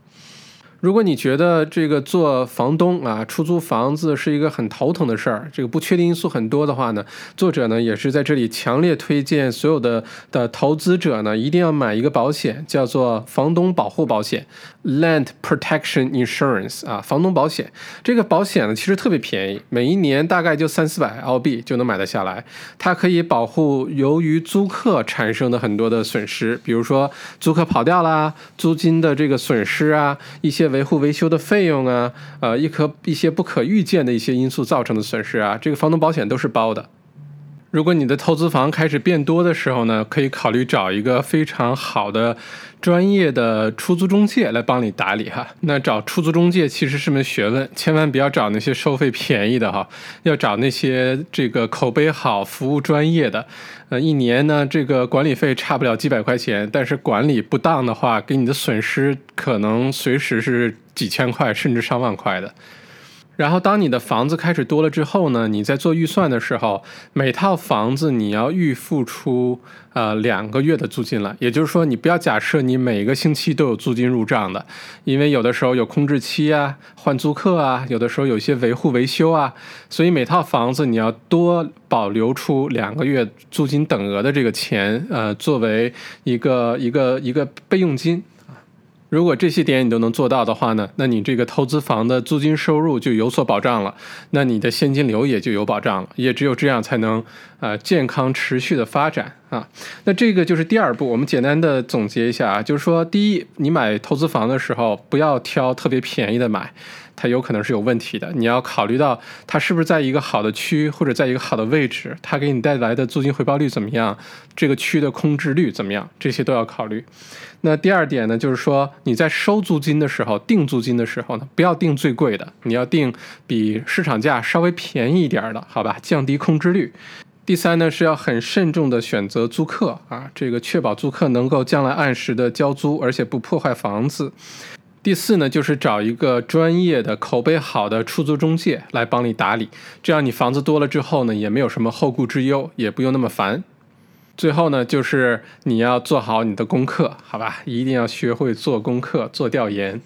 如果你觉得这个做房东啊，出租房子是一个很头疼的事儿，这个不确定因素很多的话呢，作者呢也是在这里强烈推荐所有的的投资者呢，一定要买一个保险，叫做房东保护保险。（Land Protection Insurance） 啊，房东保险。这个保险呢其实特别便宜，每一年大概就三四百澳币就能买得下来。它可以保护由于租客产生的很多的损失，比如说租客跑掉啦，租金的这个损失啊，一些。维护维修的费用啊，呃，一可一些不可预见的一些因素造成的损失啊，这个房东保险都是包的。如果你的投资房开始变多的时候呢，可以考虑找一个非常好的专业的出租中介来帮你打理哈。那找出租中介其实是门学问，千万不要找那些收费便宜的哈，要找那些这个口碑好、服务专业的。呃，一年呢，这个管理费差不了几百块钱，但是管理不当的话，给你的损失可能随时是几千块甚至上万块的。然后，当你的房子开始多了之后呢，你在做预算的时候，每套房子你要预付出呃两个月的租金了。也就是说，你不要假设你每个星期都有租金入账的，因为有的时候有空置期啊、换租客啊，有的时候有一些维护维修啊，所以每套房子你要多保留出两个月租金等额的这个钱，呃，作为一个一个一个备用金。如果这些点你都能做到的话呢，那你这个投资房的租金收入就有所保障了，那你的现金流也就有保障了，也只有这样才能啊健康持续的发展啊。那这个就是第二步，我们简单的总结一下啊，就是说，第一，你买投资房的时候不要挑特别便宜的买。它有可能是有问题的，你要考虑到它是不是在一个好的区或者在一个好的位置，它给你带来的租金回报率怎么样，这个区的空置率怎么样，这些都要考虑。那第二点呢，就是说你在收租金的时候，定租金的时候呢，不要定最贵的，你要定比市场价稍微便宜一点的，好吧，降低空置率。第三呢，是要很慎重的选择租客啊，这个确保租客能够将来按时的交租，而且不破坏房子。第四呢，就是找一个专业的、口碑好的出租中介来帮你打理，这样你房子多了之后呢，也没有什么后顾之忧，也不用那么烦。最后呢，就是你要做好你的功课，好吧？一定要学会做功课、做调研。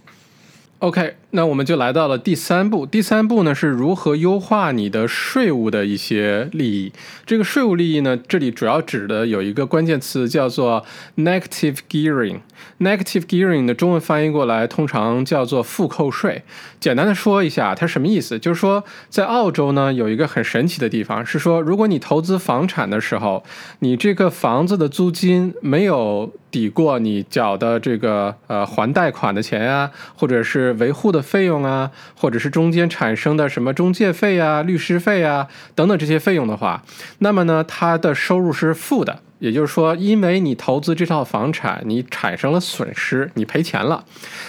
OK，那我们就来到了第三步。第三步呢，是如何优化你的税务的一些利益。这个税务利益呢，这里主要指的有一个关键词叫做 negative gearing。negative gearing 的中文翻译过来通常叫做负扣税。简单的说一下，它什么意思？就是说，在澳洲呢，有一个很神奇的地方，是说，如果你投资房产的时候，你这个房子的租金没有抵过你缴的这个呃还贷款的钱呀，或者是维护的费用啊，或者是中间产生的什么中介费啊、律师费啊等等这些费用的话，那么呢，他的收入是负的。也就是说，因为你投资这套房产，你产生了损失，你赔钱了。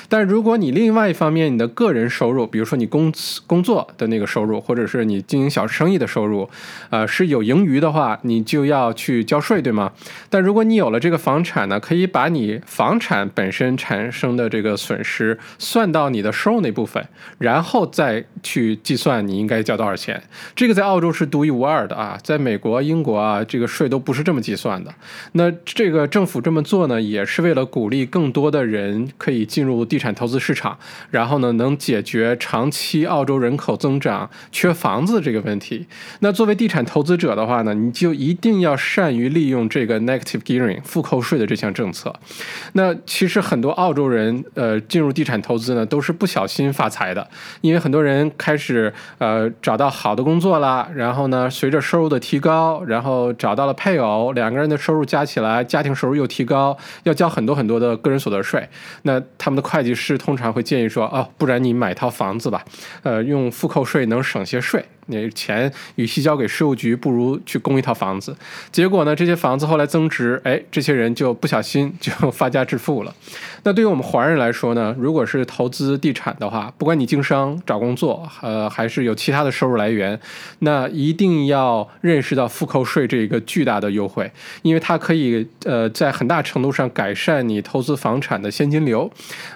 但如果你另外一方面，你的个人收入，比如说你工工作的那个收入，或者是你经营小生意的收入，呃，是有盈余的话，你就要去交税，对吗？但如果你有了这个房产呢，可以把你房产本身产生的这个损失算到你的收入那部分，然后再去计算你应该交多少钱。这个在澳洲是独一无二的啊，在美国、英国啊，这个税都不是这么计算的。那这个政府这么做呢，也是为了鼓励更多的人可以进入地产投资市场，然后呢，能解决长期澳洲人口增长缺房子这个问题。那作为地产投资者的话呢，你就一定要善于利用这个 negative gearing 负扣税的这项政策。那其实很多澳洲人呃进入地产投资呢，都是不小心发财的，因为很多人开始呃找到好的工作啦，然后呢，随着收入的提高，然后找到了配偶，两个人的收入加起来，家庭收入又提高，要交很多很多的个人所得税。那他们的会计师通常会建议说，哦，不然你买套房子吧，呃，用负扣税能省些税。你钱与其交给税务局，不如去供一套房子。结果呢，这些房子后来增值，哎，这些人就不小心就 发家致富了。那对于我们华人来说呢，如果是投资地产的话，不管你经商找工作，呃，还是有其他的收入来源，那一定要认识到复扣税这一个巨大的优惠，因为它可以呃在很大程度上改善你投资房产的现金流，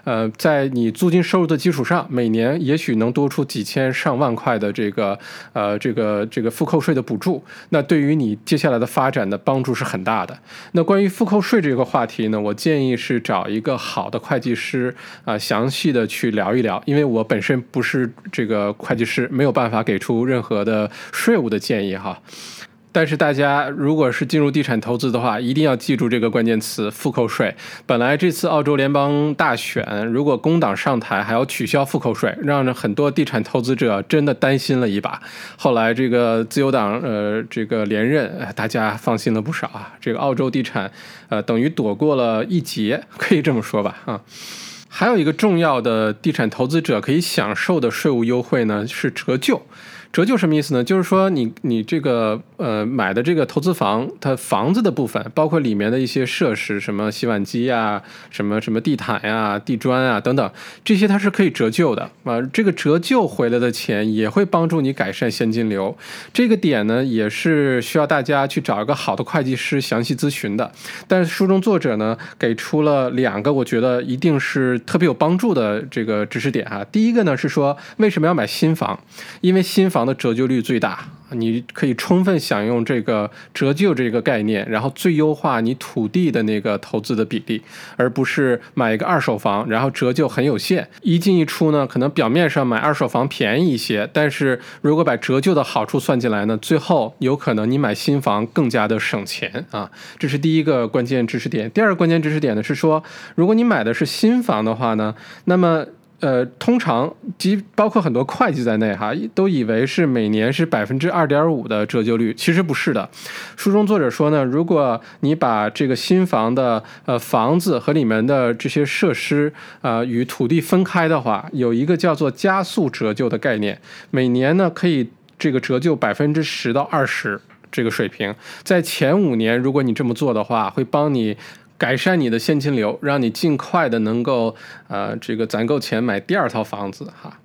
呃，在你租金收入的基础上，每年也许能多出几千上万块的这个。呃，这个这个复扣税的补助，那对于你接下来的发展的帮助是很大的。那关于复扣税这个话题呢，我建议是找一个好的会计师啊，详细的去聊一聊，因为我本身不是这个会计师，没有办法给出任何的税务的建议哈。但是大家如果是进入地产投资的话，一定要记住这个关键词——复扣税。本来这次澳洲联邦大选，如果工党上台，还要取消复扣税，让很多地产投资者真的担心了一把。后来这个自由党呃这个连任，大家放心了不少啊。这个澳洲地产呃等于躲过了一劫，可以这么说吧啊。还有一个重要的地产投资者可以享受的税务优惠呢，是折旧。折旧什么意思呢？就是说你你这个呃买的这个投资房，它房子的部分，包括里面的一些设施，什么洗碗机呀，什么什么地毯呀、地砖啊等等，这些它是可以折旧的啊。这个折旧回来的钱也会帮助你改善现金流。这个点呢，也是需要大家去找一个好的会计师详细咨询的。但是书中作者呢，给出了两个我觉得一定是特别有帮助的这个知识点哈。第一个呢是说为什么要买新房？因为新房。房的折旧率最大，你可以充分享用这个折旧这个概念，然后最优化你土地的那个投资的比例，而不是买一个二手房，然后折旧很有限，一进一出呢，可能表面上买二手房便宜一些，但是如果把折旧的好处算进来呢，最后有可能你买新房更加的省钱啊，这是第一个关键知识点。第二个关键知识点呢是说，如果你买的是新房的话呢，那么。呃，通常即包括很多会计在内哈，都以为是每年是百分之二点五的折旧率，其实不是的。书中作者说呢，如果你把这个新房的呃房子和里面的这些设施啊与土地分开的话，有一个叫做加速折旧的概念，每年呢可以这个折旧百分之十到二十这个水平，在前五年如果你这么做的话，会帮你。改善你的现金流，让你尽快的能够，呃，这个攒够钱买第二套房子哈。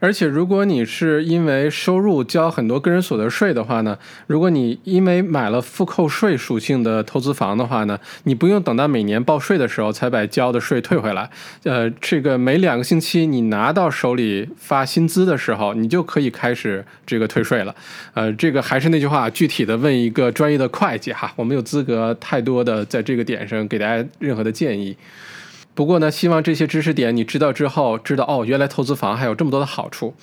而且，如果你是因为收入交很多个人所得税的话呢，如果你因为买了负扣税属性的投资房的话呢，你不用等到每年报税的时候才把交的税退回来。呃，这个每两个星期你拿到手里发薪资的时候，你就可以开始这个退税了。呃，这个还是那句话，具体的问一个专业的会计哈，我没有资格太多的在这个点上给大家任何的建议。不过呢，希望这些知识点你知道之后，知道哦，原来投资房还有这么多的好处。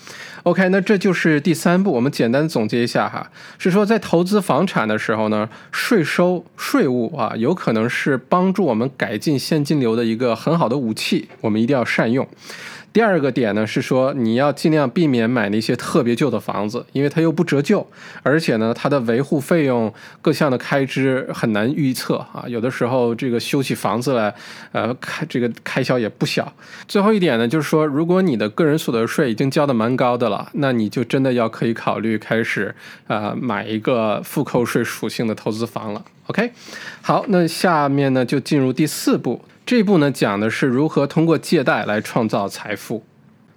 OK，那这就是第三步，我们简单总结一下哈，是说在投资房产的时候呢，税收税务啊，有可能是帮助我们改进现金流的一个很好的武器，我们一定要善用。第二个点呢是说，你要尽量避免买那些特别旧的房子，因为它又不折旧，而且呢，它的维护费用各项的开支很难预测啊。有的时候这个修起房子来，呃，开这个开销也不小。最后一点呢，就是说，如果你的个人所得税已经交的蛮高的了，那你就真的要可以考虑开始呃买一个负扣税属性的投资房了。OK，好，那下面呢就进入第四步。这一步呢，讲的是如何通过借贷来创造财富。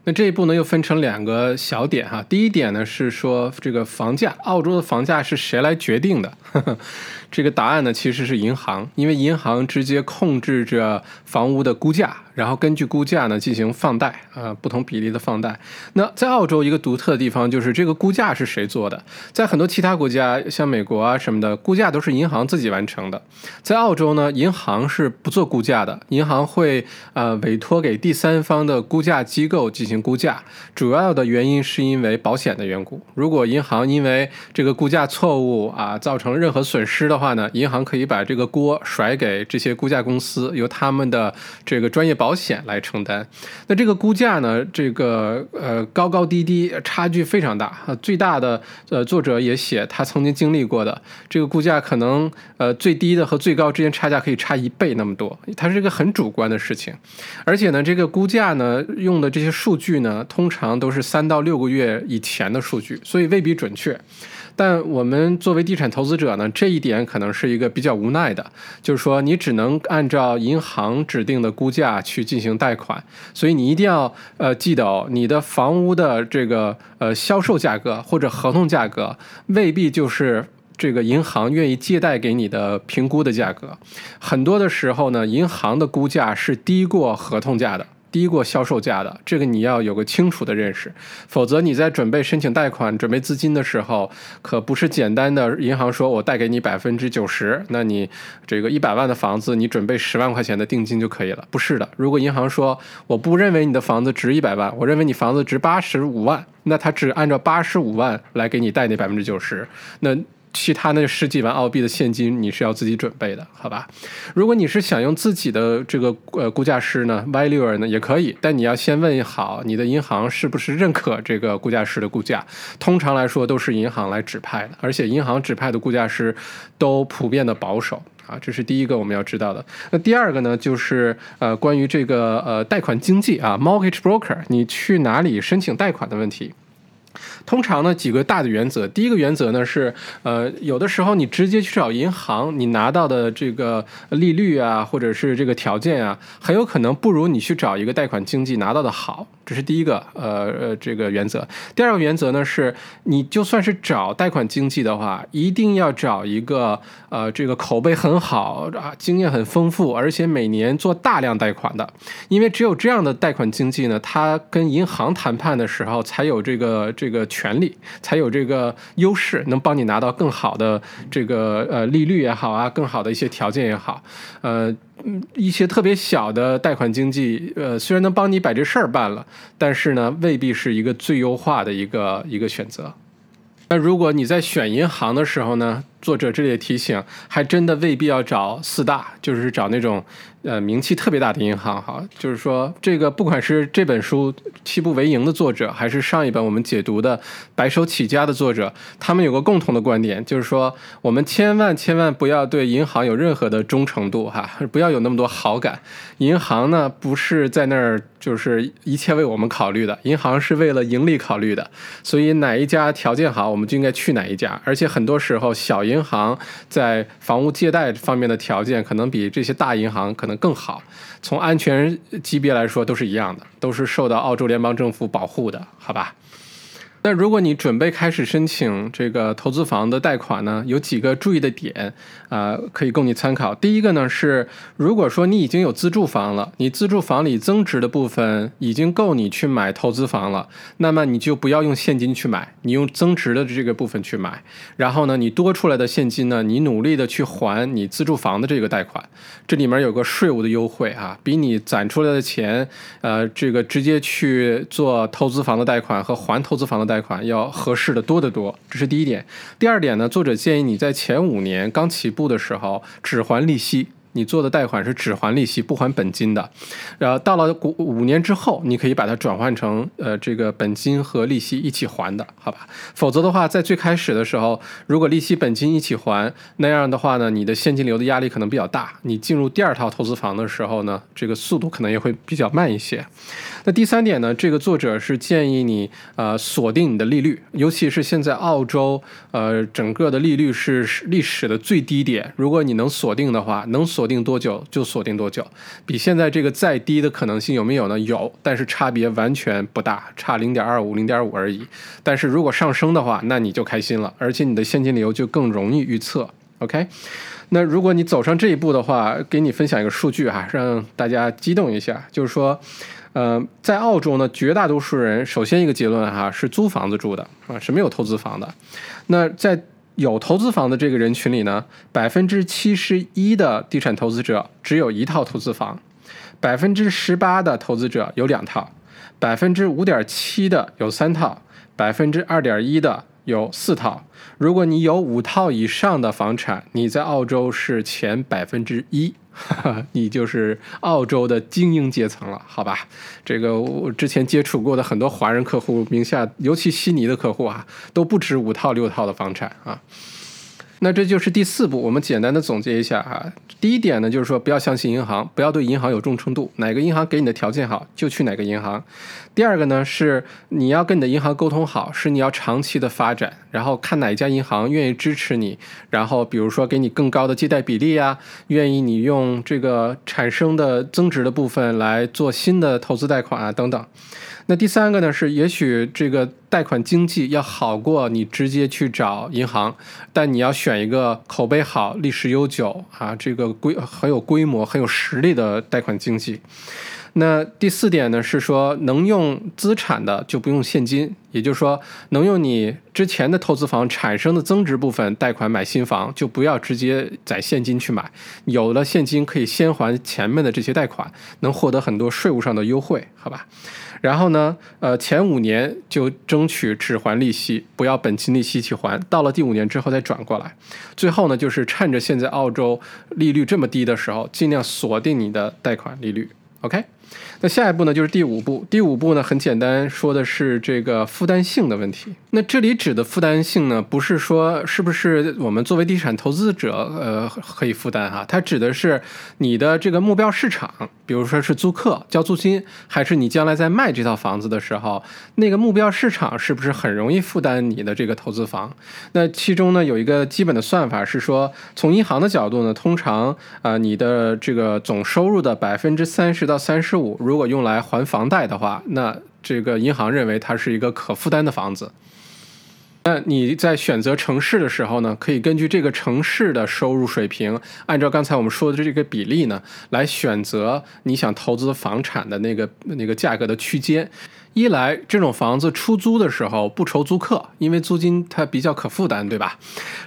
那这一步呢，又分成两个小点哈。第一点呢是说这个房价，澳洲的房价是谁来决定的？这个答案呢其实是银行，因为银行直接控制着房屋的估价。然后根据估价呢进行放贷啊，不同比例的放贷。那在澳洲一个独特的地方就是这个估价是谁做的？在很多其他国家，像美国啊什么的，估价都是银行自己完成的。在澳洲呢，银行是不做估价的，银行会呃委托给第三方的估价机构进行估价。主要的原因是因为保险的缘故。如果银行因为这个估价错误啊造成任何损失的话呢，银行可以把这个锅甩给这些估价公司，由他们的这个专业保险来承担。那这个估价呢，这个呃高高低低差距非常大。最大的呃作者也写他曾经经历过的这个估价，可能呃最低的和最高之间差价可以差一倍那么多。它是一个很主观的事情，而且呢，这个估价呢用的这些数据呢，通常都是三到六个月以前的数据，所以未必准确。但我们作为地产投资者呢，这一点可能是一个比较无奈的，就是说你只能按照银行指定的估价去进行贷款，所以你一定要呃记得哦，你的房屋的这个呃销售价格或者合同价格未必就是这个银行愿意借贷给你的评估的价格，很多的时候呢，银行的估价是低过合同价的。低过销售价的，这个你要有个清楚的认识，否则你在准备申请贷款、准备资金的时候，可不是简单的银行说我贷给你百分之九十，那你这个一百万的房子，你准备十万块钱的定金就可以了，不是的。如果银行说我不认为你的房子值一百万，我认为你房子值八十五万，那他只按照八十五万来给你贷那百分之九十，那。其他那十几万澳币的现金你是要自己准备的，好吧？如果你是想用自己的这个呃估价师呢，valuer 呢也可以，但你要先问好你的银行是不是认可这个估价师的估价。通常来说都是银行来指派的，而且银行指派的估价师都普遍的保守啊，这是第一个我们要知道的。那第二个呢，就是呃关于这个呃贷款经济啊，mortgage broker，你去哪里申请贷款的问题。通常呢，几个大的原则。第一个原则呢是，呃，有的时候你直接去找银行，你拿到的这个利率啊，或者是这个条件啊，很有可能不如你去找一个贷款经纪拿到的好。这是第一个，呃呃，这个原则。第二个原则呢是，你就算是找贷款经纪的话，一定要找一个呃，这个口碑很好啊，经验很丰富，而且每年做大量贷款的。因为只有这样的贷款经纪呢，他跟银行谈判的时候才有这个这个权利，才有这个优势，能帮你拿到更好的这个呃利率也好啊，更好的一些条件也好，呃。一些特别小的贷款经济，呃，虽然能帮你把这事儿办了，但是呢，未必是一个最优化的一个一个选择。那如果你在选银行的时候呢，作者这里也提醒，还真的未必要找四大，就是找那种。呃，名气特别大的银行，哈，就是说，这个不管是这本书《七步为营》的作者，还是上一本我们解读的《白手起家》的作者，他们有个共同的观点，就是说，我们千万千万不要对银行有任何的忠诚度，哈，不要有那么多好感。银行呢，不是在那儿就是一切为我们考虑的，银行是为了盈利考虑的。所以哪一家条件好，我们就应该去哪一家。而且很多时候，小银行在房屋借贷方面的条件，可能比这些大银行可能。更好，从安全级别来说都是一样的，都是受到澳洲联邦政府保护的，好吧？那如果你准备开始申请这个投资房的贷款呢，有几个注意的点啊，可以供你参考。第一个呢是，如果说你已经有自住房了，你自住房里增值的部分已经够你去买投资房了，那么你就不要用现金去买，你用增值的这个部分去买。然后呢，你多出来的现金呢，你努力的去还你自住房的这个贷款。这里面有个税务的优惠啊，比你攒出来的钱，呃，这个直接去做投资房的贷款和还投资房的。贷款要合适的多得多，这是第一点。第二点呢，作者建议你在前五年刚起步的时候只还利息。你做的贷款是只还利息不还本金的，然后到了五五年之后，你可以把它转换成呃这个本金和利息一起还的，好吧？否则的话，在最开始的时候，如果利息本金一起还，那样的话呢，你的现金流的压力可能比较大。你进入第二套投资房的时候呢，这个速度可能也会比较慢一些。那第三点呢，这个作者是建议你呃锁定你的利率，尤其是现在澳洲呃整个的利率是历史的最低点，如果你能锁定的话，能锁。定多久就锁定多久，比现在这个再低的可能性有没有呢？有，但是差别完全不大，差零点二五、零点五而已。但是如果上升的话，那你就开心了，而且你的现金流就更容易预测。OK。那如果你走上这一步的话，给你分享一个数据哈，让大家激动一下，就是说，呃，在澳洲呢，绝大多数人首先一个结论哈是租房子住的啊，是没有投资房的。那在有投资房的这个人群里呢，百分之七十一的地产投资者只有一套投资房，百分之十八的投资者有两套，百分之五点七的有三套，百分之二点一的有四套。如果你有五套以上的房产，你在澳洲是前百分之一，你就是澳洲的精英阶层了，好吧？这个我之前接触过的很多华人客户名下，尤其悉尼的客户啊，都不止五套六套的房产啊。那这就是第四步，我们简单的总结一下哈。第一点呢，就是说不要相信银行，不要对银行有忠诚度，哪个银行给你的条件好就去哪个银行。第二个呢，是你要跟你的银行沟通好，是你要长期的发展，然后看哪一家银行愿意支持你，然后比如说给你更高的借贷比例啊，愿意你用这个产生的增值的部分来做新的投资贷款啊等等。那第三个呢是，也许这个贷款经济要好过你直接去找银行，但你要选一个口碑好、历史悠久啊，这个规很有规模、很有实力的贷款经济。那第四点呢是说，能用资产的就不用现金，也就是说，能用你之前的投资房产生的增值部分贷款买新房，就不要直接在现金去买。有了现金可以先还前面的这些贷款，能获得很多税务上的优惠，好吧？然后呢，呃，前五年就争取只还利息，不要本金利息一起还。到了第五年之后再转过来。最后呢，就是趁着现在澳洲利率这么低的时候，尽量锁定你的贷款利率。OK。那下一步呢，就是第五步。第五步呢，很简单，说的是这个负担性的问题。那这里指的负担性呢，不是说是不是我们作为地产投资者，呃，可以负担哈。它指的是你的这个目标市场，比如说是租客交租金，还是你将来在卖这套房子的时候，那个目标市场是不是很容易负担你的这个投资房？那其中呢，有一个基本的算法是说，从银行的角度呢，通常啊，你的这个总收入的百分之三十到三十五。如果用来还房贷的话，那这个银行认为它是一个可负担的房子。那你在选择城市的时候呢，可以根据这个城市的收入水平，按照刚才我们说的这个比例呢，来选择你想投资房产的那个那个价格的区间。一来，这种房子出租的时候不愁租客，因为租金它比较可负担，对吧？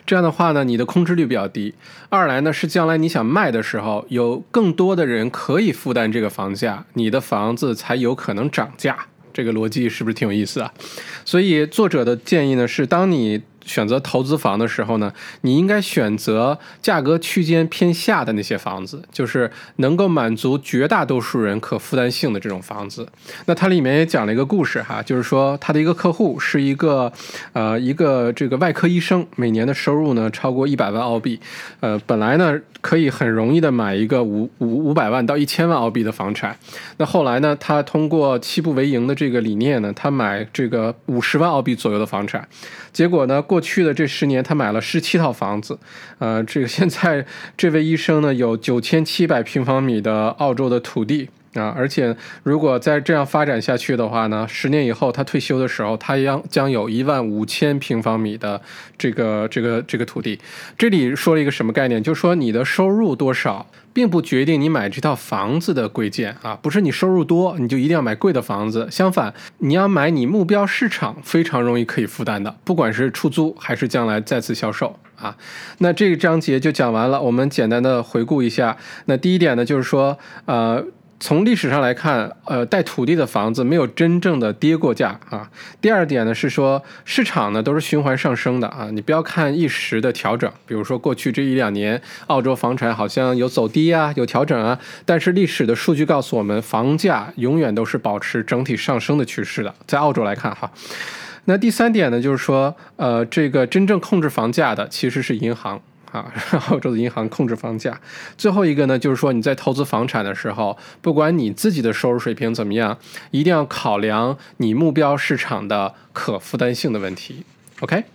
这样的话呢，你的空置率比较低。二来呢，是将来你想卖的时候，有更多的人可以负担这个房价，你的房子才有可能涨价。这个逻辑是不是挺有意思啊？所以作者的建议呢，是当你。选择投资房的时候呢，你应该选择价格区间偏下的那些房子，就是能够满足绝大多数人可负担性的这种房子。那它里面也讲了一个故事哈，就是说他的一个客户是一个呃一个这个外科医生，每年的收入呢超过一百万澳币，呃本来呢可以很容易的买一个五五五百万到一千万澳币的房产，那后来呢他通过七步为营的这个理念呢，他买这个五十万澳币左右的房产，结果呢。过去的这十年，他买了十七套房子，呃，这个现在这位医生呢，有九千七百平方米的澳洲的土地啊，而且如果再这样发展下去的话呢，十年以后他退休的时候，他将将有一万五千平方米的这个这个这个土地。这里说了一个什么概念？就是说你的收入多少。并不决定你买这套房子的贵贱啊，不是你收入多你就一定要买贵的房子。相反，你要买你目标市场非常容易可以负担的，不管是出租还是将来再次销售啊。那这个章节就讲完了，我们简单的回顾一下。那第一点呢，就是说，呃。从历史上来看，呃，带土地的房子没有真正的跌过价啊。第二点呢是说，市场呢都是循环上升的啊，你不要看一时的调整。比如说过去这一两年，澳洲房产好像有走低啊，有调整啊，但是历史的数据告诉我们，房价永远都是保持整体上升的趋势的。在澳洲来看哈，那第三点呢就是说，呃，这个真正控制房价的其实是银行。啊，澳洲的银行控制房价。最后一个呢，就是说你在投资房产的时候，不管你自己的收入水平怎么样，一定要考量你目标市场的可负担性的问题。OK。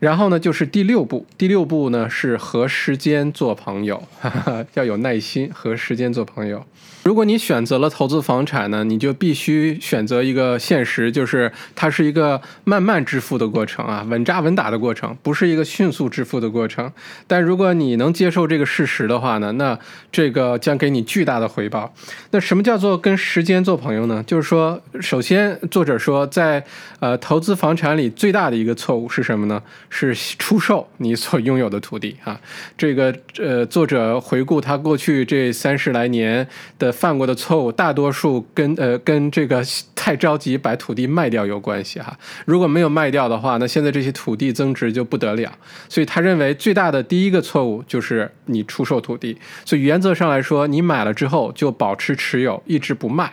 然后呢，就是第六步，第六步呢是和时间做朋友，哈哈，要有耐心，和时间做朋友。如果你选择了投资房产呢，你就必须选择一个现实，就是它是一个慢慢致富的过程啊，稳扎稳打的过程，不是一个迅速致富的过程。但如果你能接受这个事实的话呢，那这个将给你巨大的回报。那什么叫做跟时间做朋友呢？就是说，首先作者说，在呃投资房产里最大的一个错误是什么呢？是出售你所拥有的土地啊。这个呃，作者回顾他过去这三十来年的。犯过的错误，大多数跟呃跟这个太着急把土地卖掉有关系哈。如果没有卖掉的话，那现在这些土地增值就不得了。所以他认为最大的第一个错误就是你出售土地。所以原则上来说，你买了之后就保持持有，一直不卖。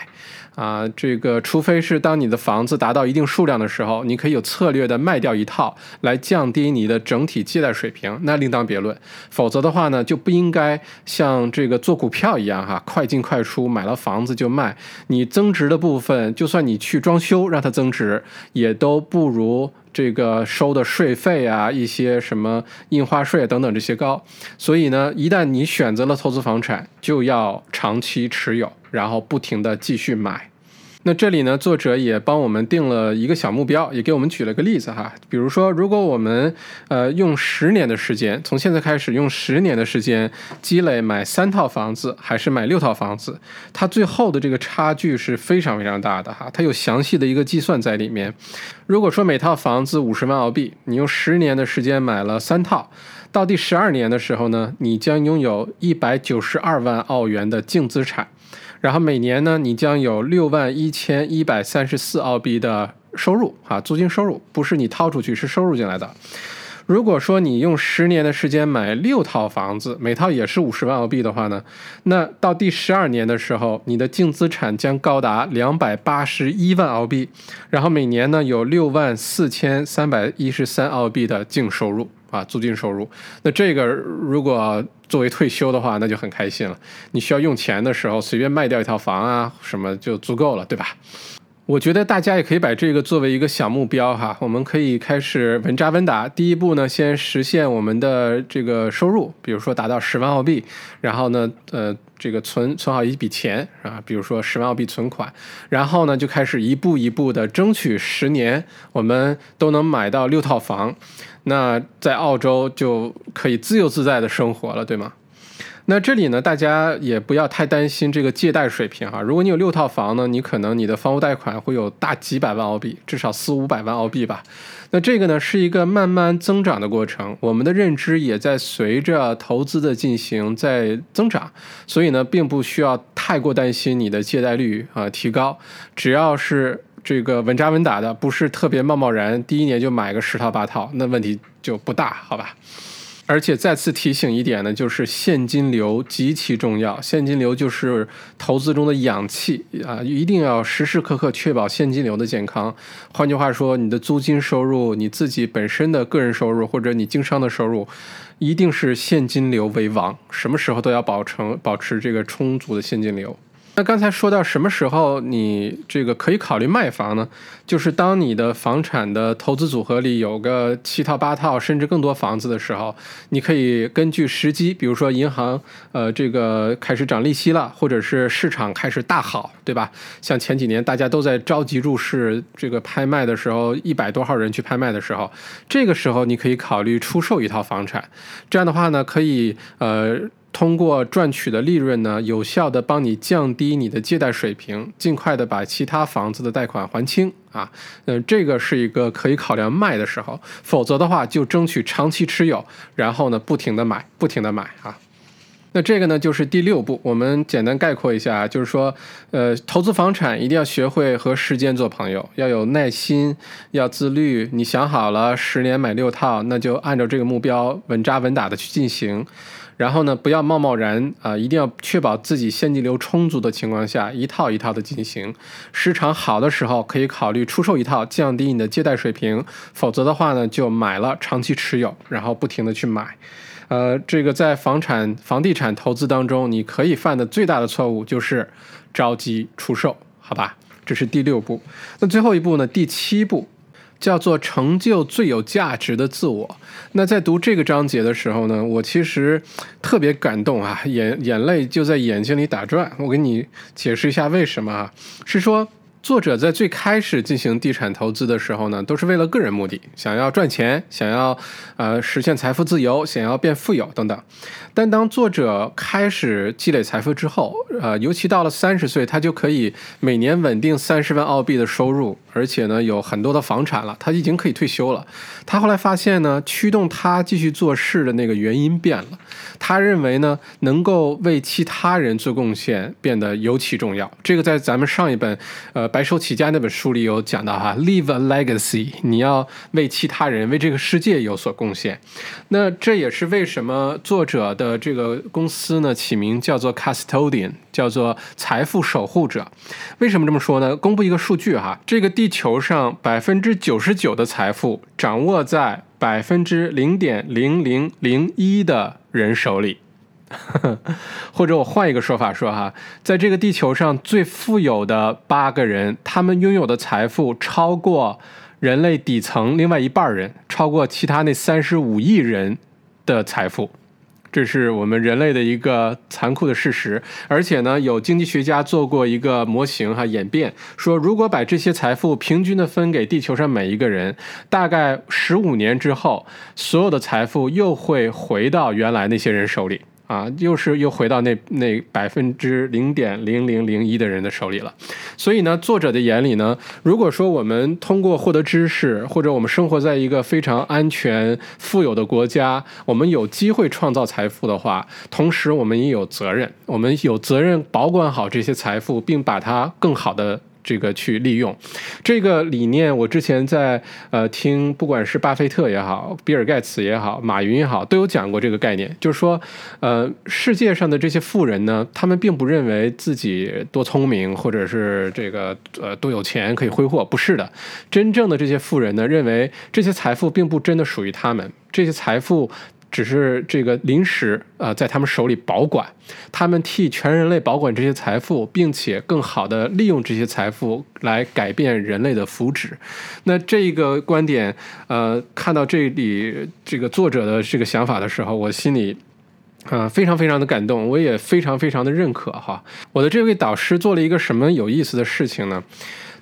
啊，这个除非是当你的房子达到一定数量的时候，你可以有策略的卖掉一套来降低你的整体借贷水平，那另当别论。否则的话呢，就不应该像这个做股票一样哈，快进快出，买了房子就卖。你增值的部分，就算你去装修让它增值，也都不如这个收的税费啊，一些什么印花税等等这些高。所以呢，一旦你选择了投资房产，就要长期持有。然后不停的继续买，那这里呢，作者也帮我们定了一个小目标，也给我们举了个例子哈。比如说，如果我们呃用十年的时间，从现在开始用十年的时间积累买三套房子，还是买六套房子，它最后的这个差距是非常非常大的哈。它有详细的一个计算在里面。如果说每套房子五十万澳币，你用十年的时间买了三套，到第十二年的时候呢，你将拥有一百九十二万澳元的净资产。然后每年呢，你将有六万一千一百三十四澳币的收入啊，租金收入不是你掏出去，是收入进来的。如果说你用十年的时间买六套房子，每套也是五十万澳币的话呢，那到第十二年的时候，你的净资产将高达两百八十一万澳币，然后每年呢有六万四千三百一十三澳币的净收入。啊，租金收入，那这个如果作为退休的话，那就很开心了。你需要用钱的时候，随便卖掉一套房啊，什么就足够了，对吧？我觉得大家也可以把这个作为一个小目标哈，我们可以开始稳扎稳打。第一步呢，先实现我们的这个收入，比如说达到十万澳币，然后呢，呃，这个存存好一笔钱啊，比如说十万澳币存款，然后呢，就开始一步一步的争取十年，我们都能买到六套房，那在澳洲就可以自由自在的生活了，对吗？那这里呢，大家也不要太担心这个借贷水平哈。如果你有六套房呢，你可能你的房屋贷款会有大几百万澳币，至少四五百万澳币吧。那这个呢是一个慢慢增长的过程，我们的认知也在随着投资的进行在增长，所以呢，并不需要太过担心你的借贷率啊提高。只要是这个稳扎稳打的，不是特别贸贸然，第一年就买个十套八套，那问题就不大，好吧？而且再次提醒一点呢，就是现金流极其重要。现金流就是投资中的氧气啊，一定要时时刻刻确保现金流的健康。换句话说，你的租金收入、你自己本身的个人收入或者你经商的收入，一定是现金流为王，什么时候都要保成保持这个充足的现金流。那刚才说到什么时候你这个可以考虑卖房呢？就是当你的房产的投资组合里有个七套八套甚至更多房子的时候，你可以根据时机，比如说银行呃这个开始涨利息了，或者是市场开始大好，对吧？像前几年大家都在着急入市，这个拍卖的时候一百多号人去拍卖的时候，这个时候你可以考虑出售一套房产，这样的话呢，可以呃。通过赚取的利润呢，有效的帮你降低你的借贷水平，尽快的把其他房子的贷款还清啊。嗯，这个是一个可以考量卖的时候，否则的话就争取长期持有，然后呢不停的买，不停的买啊。那这个呢就是第六步，我们简单概括一下，就是说，呃，投资房产一定要学会和时间做朋友，要有耐心，要自律。你想好了十年买六套，那就按照这个目标稳扎稳打的去进行。然后呢，不要贸贸然啊，一定要确保自己现金流充足的情况下，一套一套的进行。市场好的时候，可以考虑出售一套，降低你的借贷水平；否则的话呢，就买了长期持有，然后不停的去买。呃，这个在房产、房地产投资当中，你可以犯的最大的错误就是着急出售，好吧？这是第六步。那最后一步呢？第七步。叫做“成就最有价值的自我”。那在读这个章节的时候呢，我其实特别感动啊，眼眼泪就在眼睛里打转。我给你解释一下为什么啊？是说。作者在最开始进行地产投资的时候呢，都是为了个人目的，想要赚钱，想要呃实现财富自由，想要变富有等等。但当作者开始积累财富之后，呃，尤其到了三十岁，他就可以每年稳定三十万澳币的收入，而且呢有很多的房产了，他已经可以退休了。他后来发现呢，驱动他继续做事的那个原因变了。他认为呢，能够为其他人做贡献变得尤其重要。这个在咱们上一本呃。白手起家那本书里有讲到哈，leave a legacy，你要为其他人、为这个世界有所贡献。那这也是为什么作者的这个公司呢起名叫做 custodian，叫做财富守护者。为什么这么说呢？公布一个数据哈，这个地球上百分之九十九的财富掌握在百分之零点零零零一的人手里。或者我换一个说法说哈，在这个地球上最富有的八个人，他们拥有的财富超过人类底层另外一半人，超过其他那三十五亿人的财富，这是我们人类的一个残酷的事实。而且呢，有经济学家做过一个模型哈，演变说，如果把这些财富平均的分给地球上每一个人，大概十五年之后，所有的财富又会回到原来那些人手里。啊，又是又回到那那百分之零点零零零一的人的手里了。所以呢，作者的眼里呢，如果说我们通过获得知识，或者我们生活在一个非常安全、富有的国家，我们有机会创造财富的话，同时我们也有责任，我们有责任保管好这些财富，并把它更好的。这个去利用这个理念，我之前在呃听，不管是巴菲特也好，比尔盖茨也好，马云也好，都有讲过这个概念，就是说，呃，世界上的这些富人呢，他们并不认为自己多聪明，或者是这个呃多有钱可以挥霍，不是的，真正的这些富人呢，认为这些财富并不真的属于他们，这些财富。只是这个临时呃，在他们手里保管，他们替全人类保管这些财富，并且更好的利用这些财富来改变人类的福祉。那这个观点，呃，看到这里这个作者的这个想法的时候，我心里啊非常非常的感动，我也非常非常的认可哈。我的这位导师做了一个什么有意思的事情呢？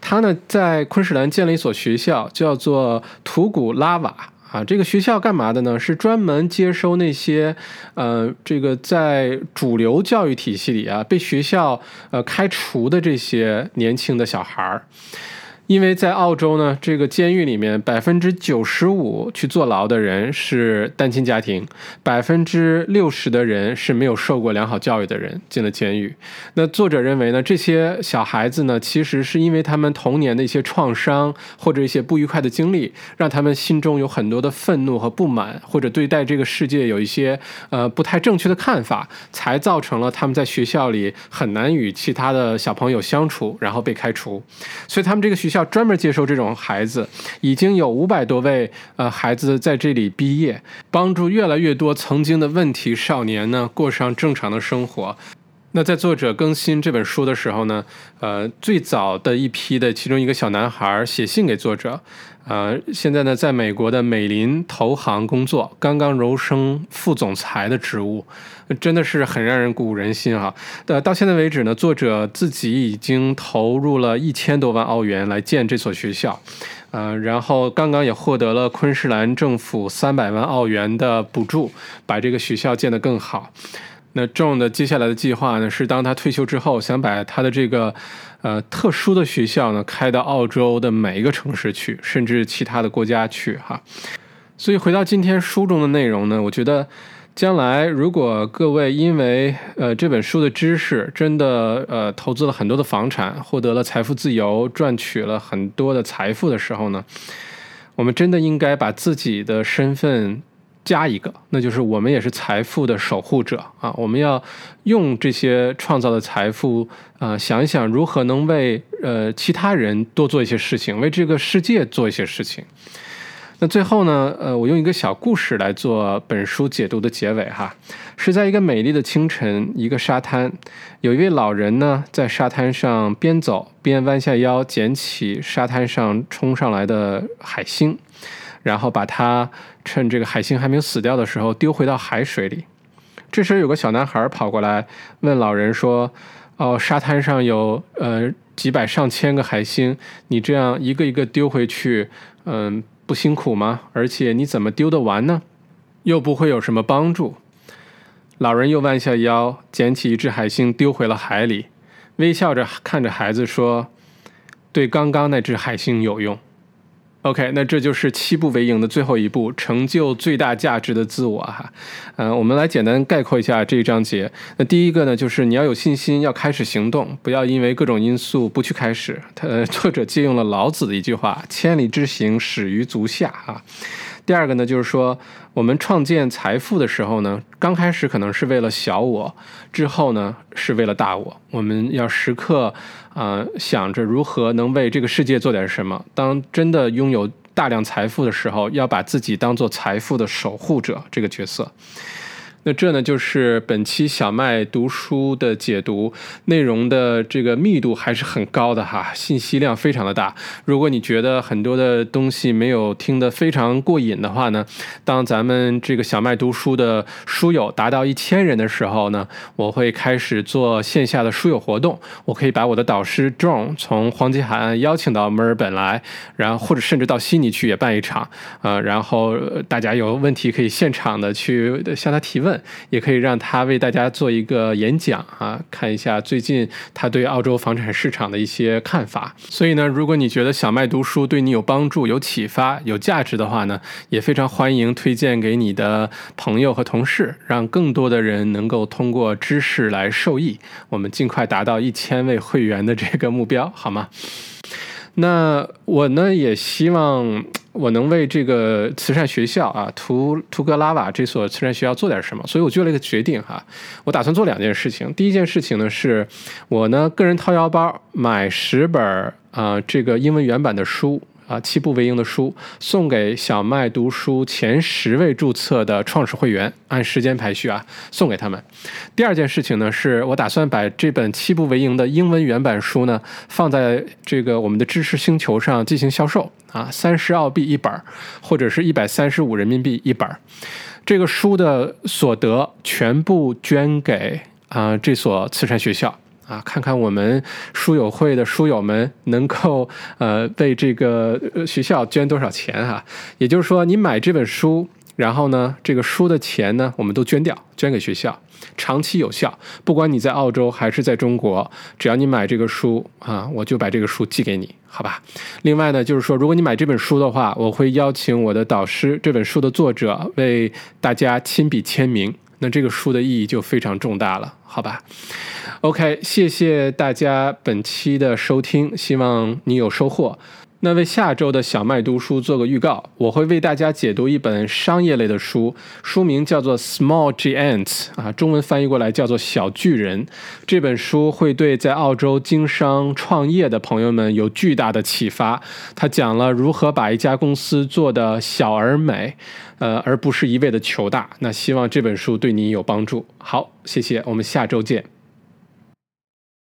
他呢在昆士兰建了一所学校，叫做图古拉瓦。啊，这个学校干嘛的呢？是专门接收那些，呃，这个在主流教育体系里啊被学校呃开除的这些年轻的小孩儿。因为在澳洲呢，这个监狱里面百分之九十五去坐牢的人是单亲家庭，百分之六十的人是没有受过良好教育的人进了监狱。那作者认为呢，这些小孩子呢，其实是因为他们童年的一些创伤或者一些不愉快的经历，让他们心中有很多的愤怒和不满，或者对待这个世界有一些呃不太正确的看法，才造成了他们在学校里很难与其他的小朋友相处，然后被开除。所以他们这个学。校专门接收这种孩子，已经有五百多位呃孩子在这里毕业，帮助越来越多曾经的问题少年呢过上正常的生活。那在作者更新这本书的时候呢，呃，最早的一批的其中一个小男孩写信给作者。呃，现在呢，在美国的美林投行工作，刚刚荣升副总裁的职务，真的是很让人鼓舞人心哈。呃，到现在为止呢，作者自己已经投入了一千多万澳元来建这所学校，呃，然后刚刚也获得了昆士兰政府三百万澳元的补助，把这个学校建得更好。那 John 的接下来的计划呢，是当他退休之后，想把他的这个。呃，特殊的学校呢，开到澳洲的每一个城市去，甚至其他的国家去哈。所以回到今天书中的内容呢，我觉得将来如果各位因为呃这本书的知识，真的呃投资了很多的房产，获得了财富自由，赚取了很多的财富的时候呢，我们真的应该把自己的身份。加一个，那就是我们也是财富的守护者啊！我们要用这些创造的财富啊，想一想如何能为呃其他人多做一些事情，为这个世界做一些事情。那最后呢，呃，我用一个小故事来做本书解读的结尾哈，是在一个美丽的清晨，一个沙滩，有一位老人呢在沙滩上边走边弯下腰捡起沙滩上冲上来的海星，然后把它趁这个海星还没有死掉的时候丢回到海水里。这时有个小男孩跑过来问老人说：“哦，沙滩上有呃几百上千个海星，你这样一个一个丢回去，嗯。”不辛苦吗？而且你怎么丢得完呢？又不会有什么帮助。老人又弯下腰，捡起一只海星丢回了海里，微笑着看着孩子说：“对刚刚那只海星有用。” OK，那这就是七步为营的最后一步，成就最大价值的自我哈。嗯，我们来简单概括一下这一章节。那第一个呢，就是你要有信心，要开始行动，不要因为各种因素不去开始。他作者借用了老子的一句话：“千里之行，始于足下。”啊。第二个呢，就是说我们创建财富的时候呢，刚开始可能是为了小我，之后呢是为了大我。我们要时刻啊想着如何能为这个世界做点什么。当真的拥有大量财富的时候，要把自己当做财富的守护者这个角色。那这呢，就是本期小麦读书的解读内容的这个密度还是很高的哈，信息量非常的大。如果你觉得很多的东西没有听得非常过瘾的话呢，当咱们这个小麦读书的书友达到一千人的时候呢，我会开始做线下的书友活动。我可以把我的导师 John 从黄金海岸邀请到墨尔本来，然后或者甚至到悉尼去也办一场，呃，然后大家有问题可以现场的去向他提问。也可以让他为大家做一个演讲啊，看一下最近他对澳洲房产市场的一些看法。所以呢，如果你觉得小麦读书对你有帮助、有启发、有价值的话呢，也非常欢迎推荐给你的朋友和同事，让更多的人能够通过知识来受益。我们尽快达到一千位会员的这个目标，好吗？那我呢，也希望。我能为这个慈善学校啊，图图格拉瓦这所慈善学校做点什么，所以我做了一个决定哈，我打算做两件事情。第一件事情呢，是我呢个人掏腰包买十本啊这个英文原版的书。啊，七步为营的书送给小麦读书前十位注册的创始会员，按时间排序啊，送给他们。第二件事情呢，是我打算把这本七步为营的英文原版书呢，放在这个我们的知识星球上进行销售啊，三十澳币一本，或者是一百三十五人民币一本。这个书的所得全部捐给啊这所慈善学校。啊，看看我们书友会的书友们能够呃为这个学校捐多少钱哈？也就是说，你买这本书，然后呢，这个书的钱呢，我们都捐掉，捐给学校，长期有效。不管你在澳洲还是在中国，只要你买这个书啊，我就把这个书寄给你，好吧？另外呢，就是说，如果你买这本书的话，我会邀请我的导师，这本书的作者为大家亲笔签名。那这个书的意义就非常重大了，好吧？OK，谢谢大家本期的收听，希望你有收获。那为下周的小麦读书做个预告，我会为大家解读一本商业类的书，书名叫做《Small Giants》啊，中文翻译过来叫做《小巨人》。这本书会对在澳洲经商创业的朋友们有巨大的启发。它讲了如何把一家公司做的小而美，呃，而不是一味的求大。那希望这本书对你有帮助。好，谢谢，我们下周见。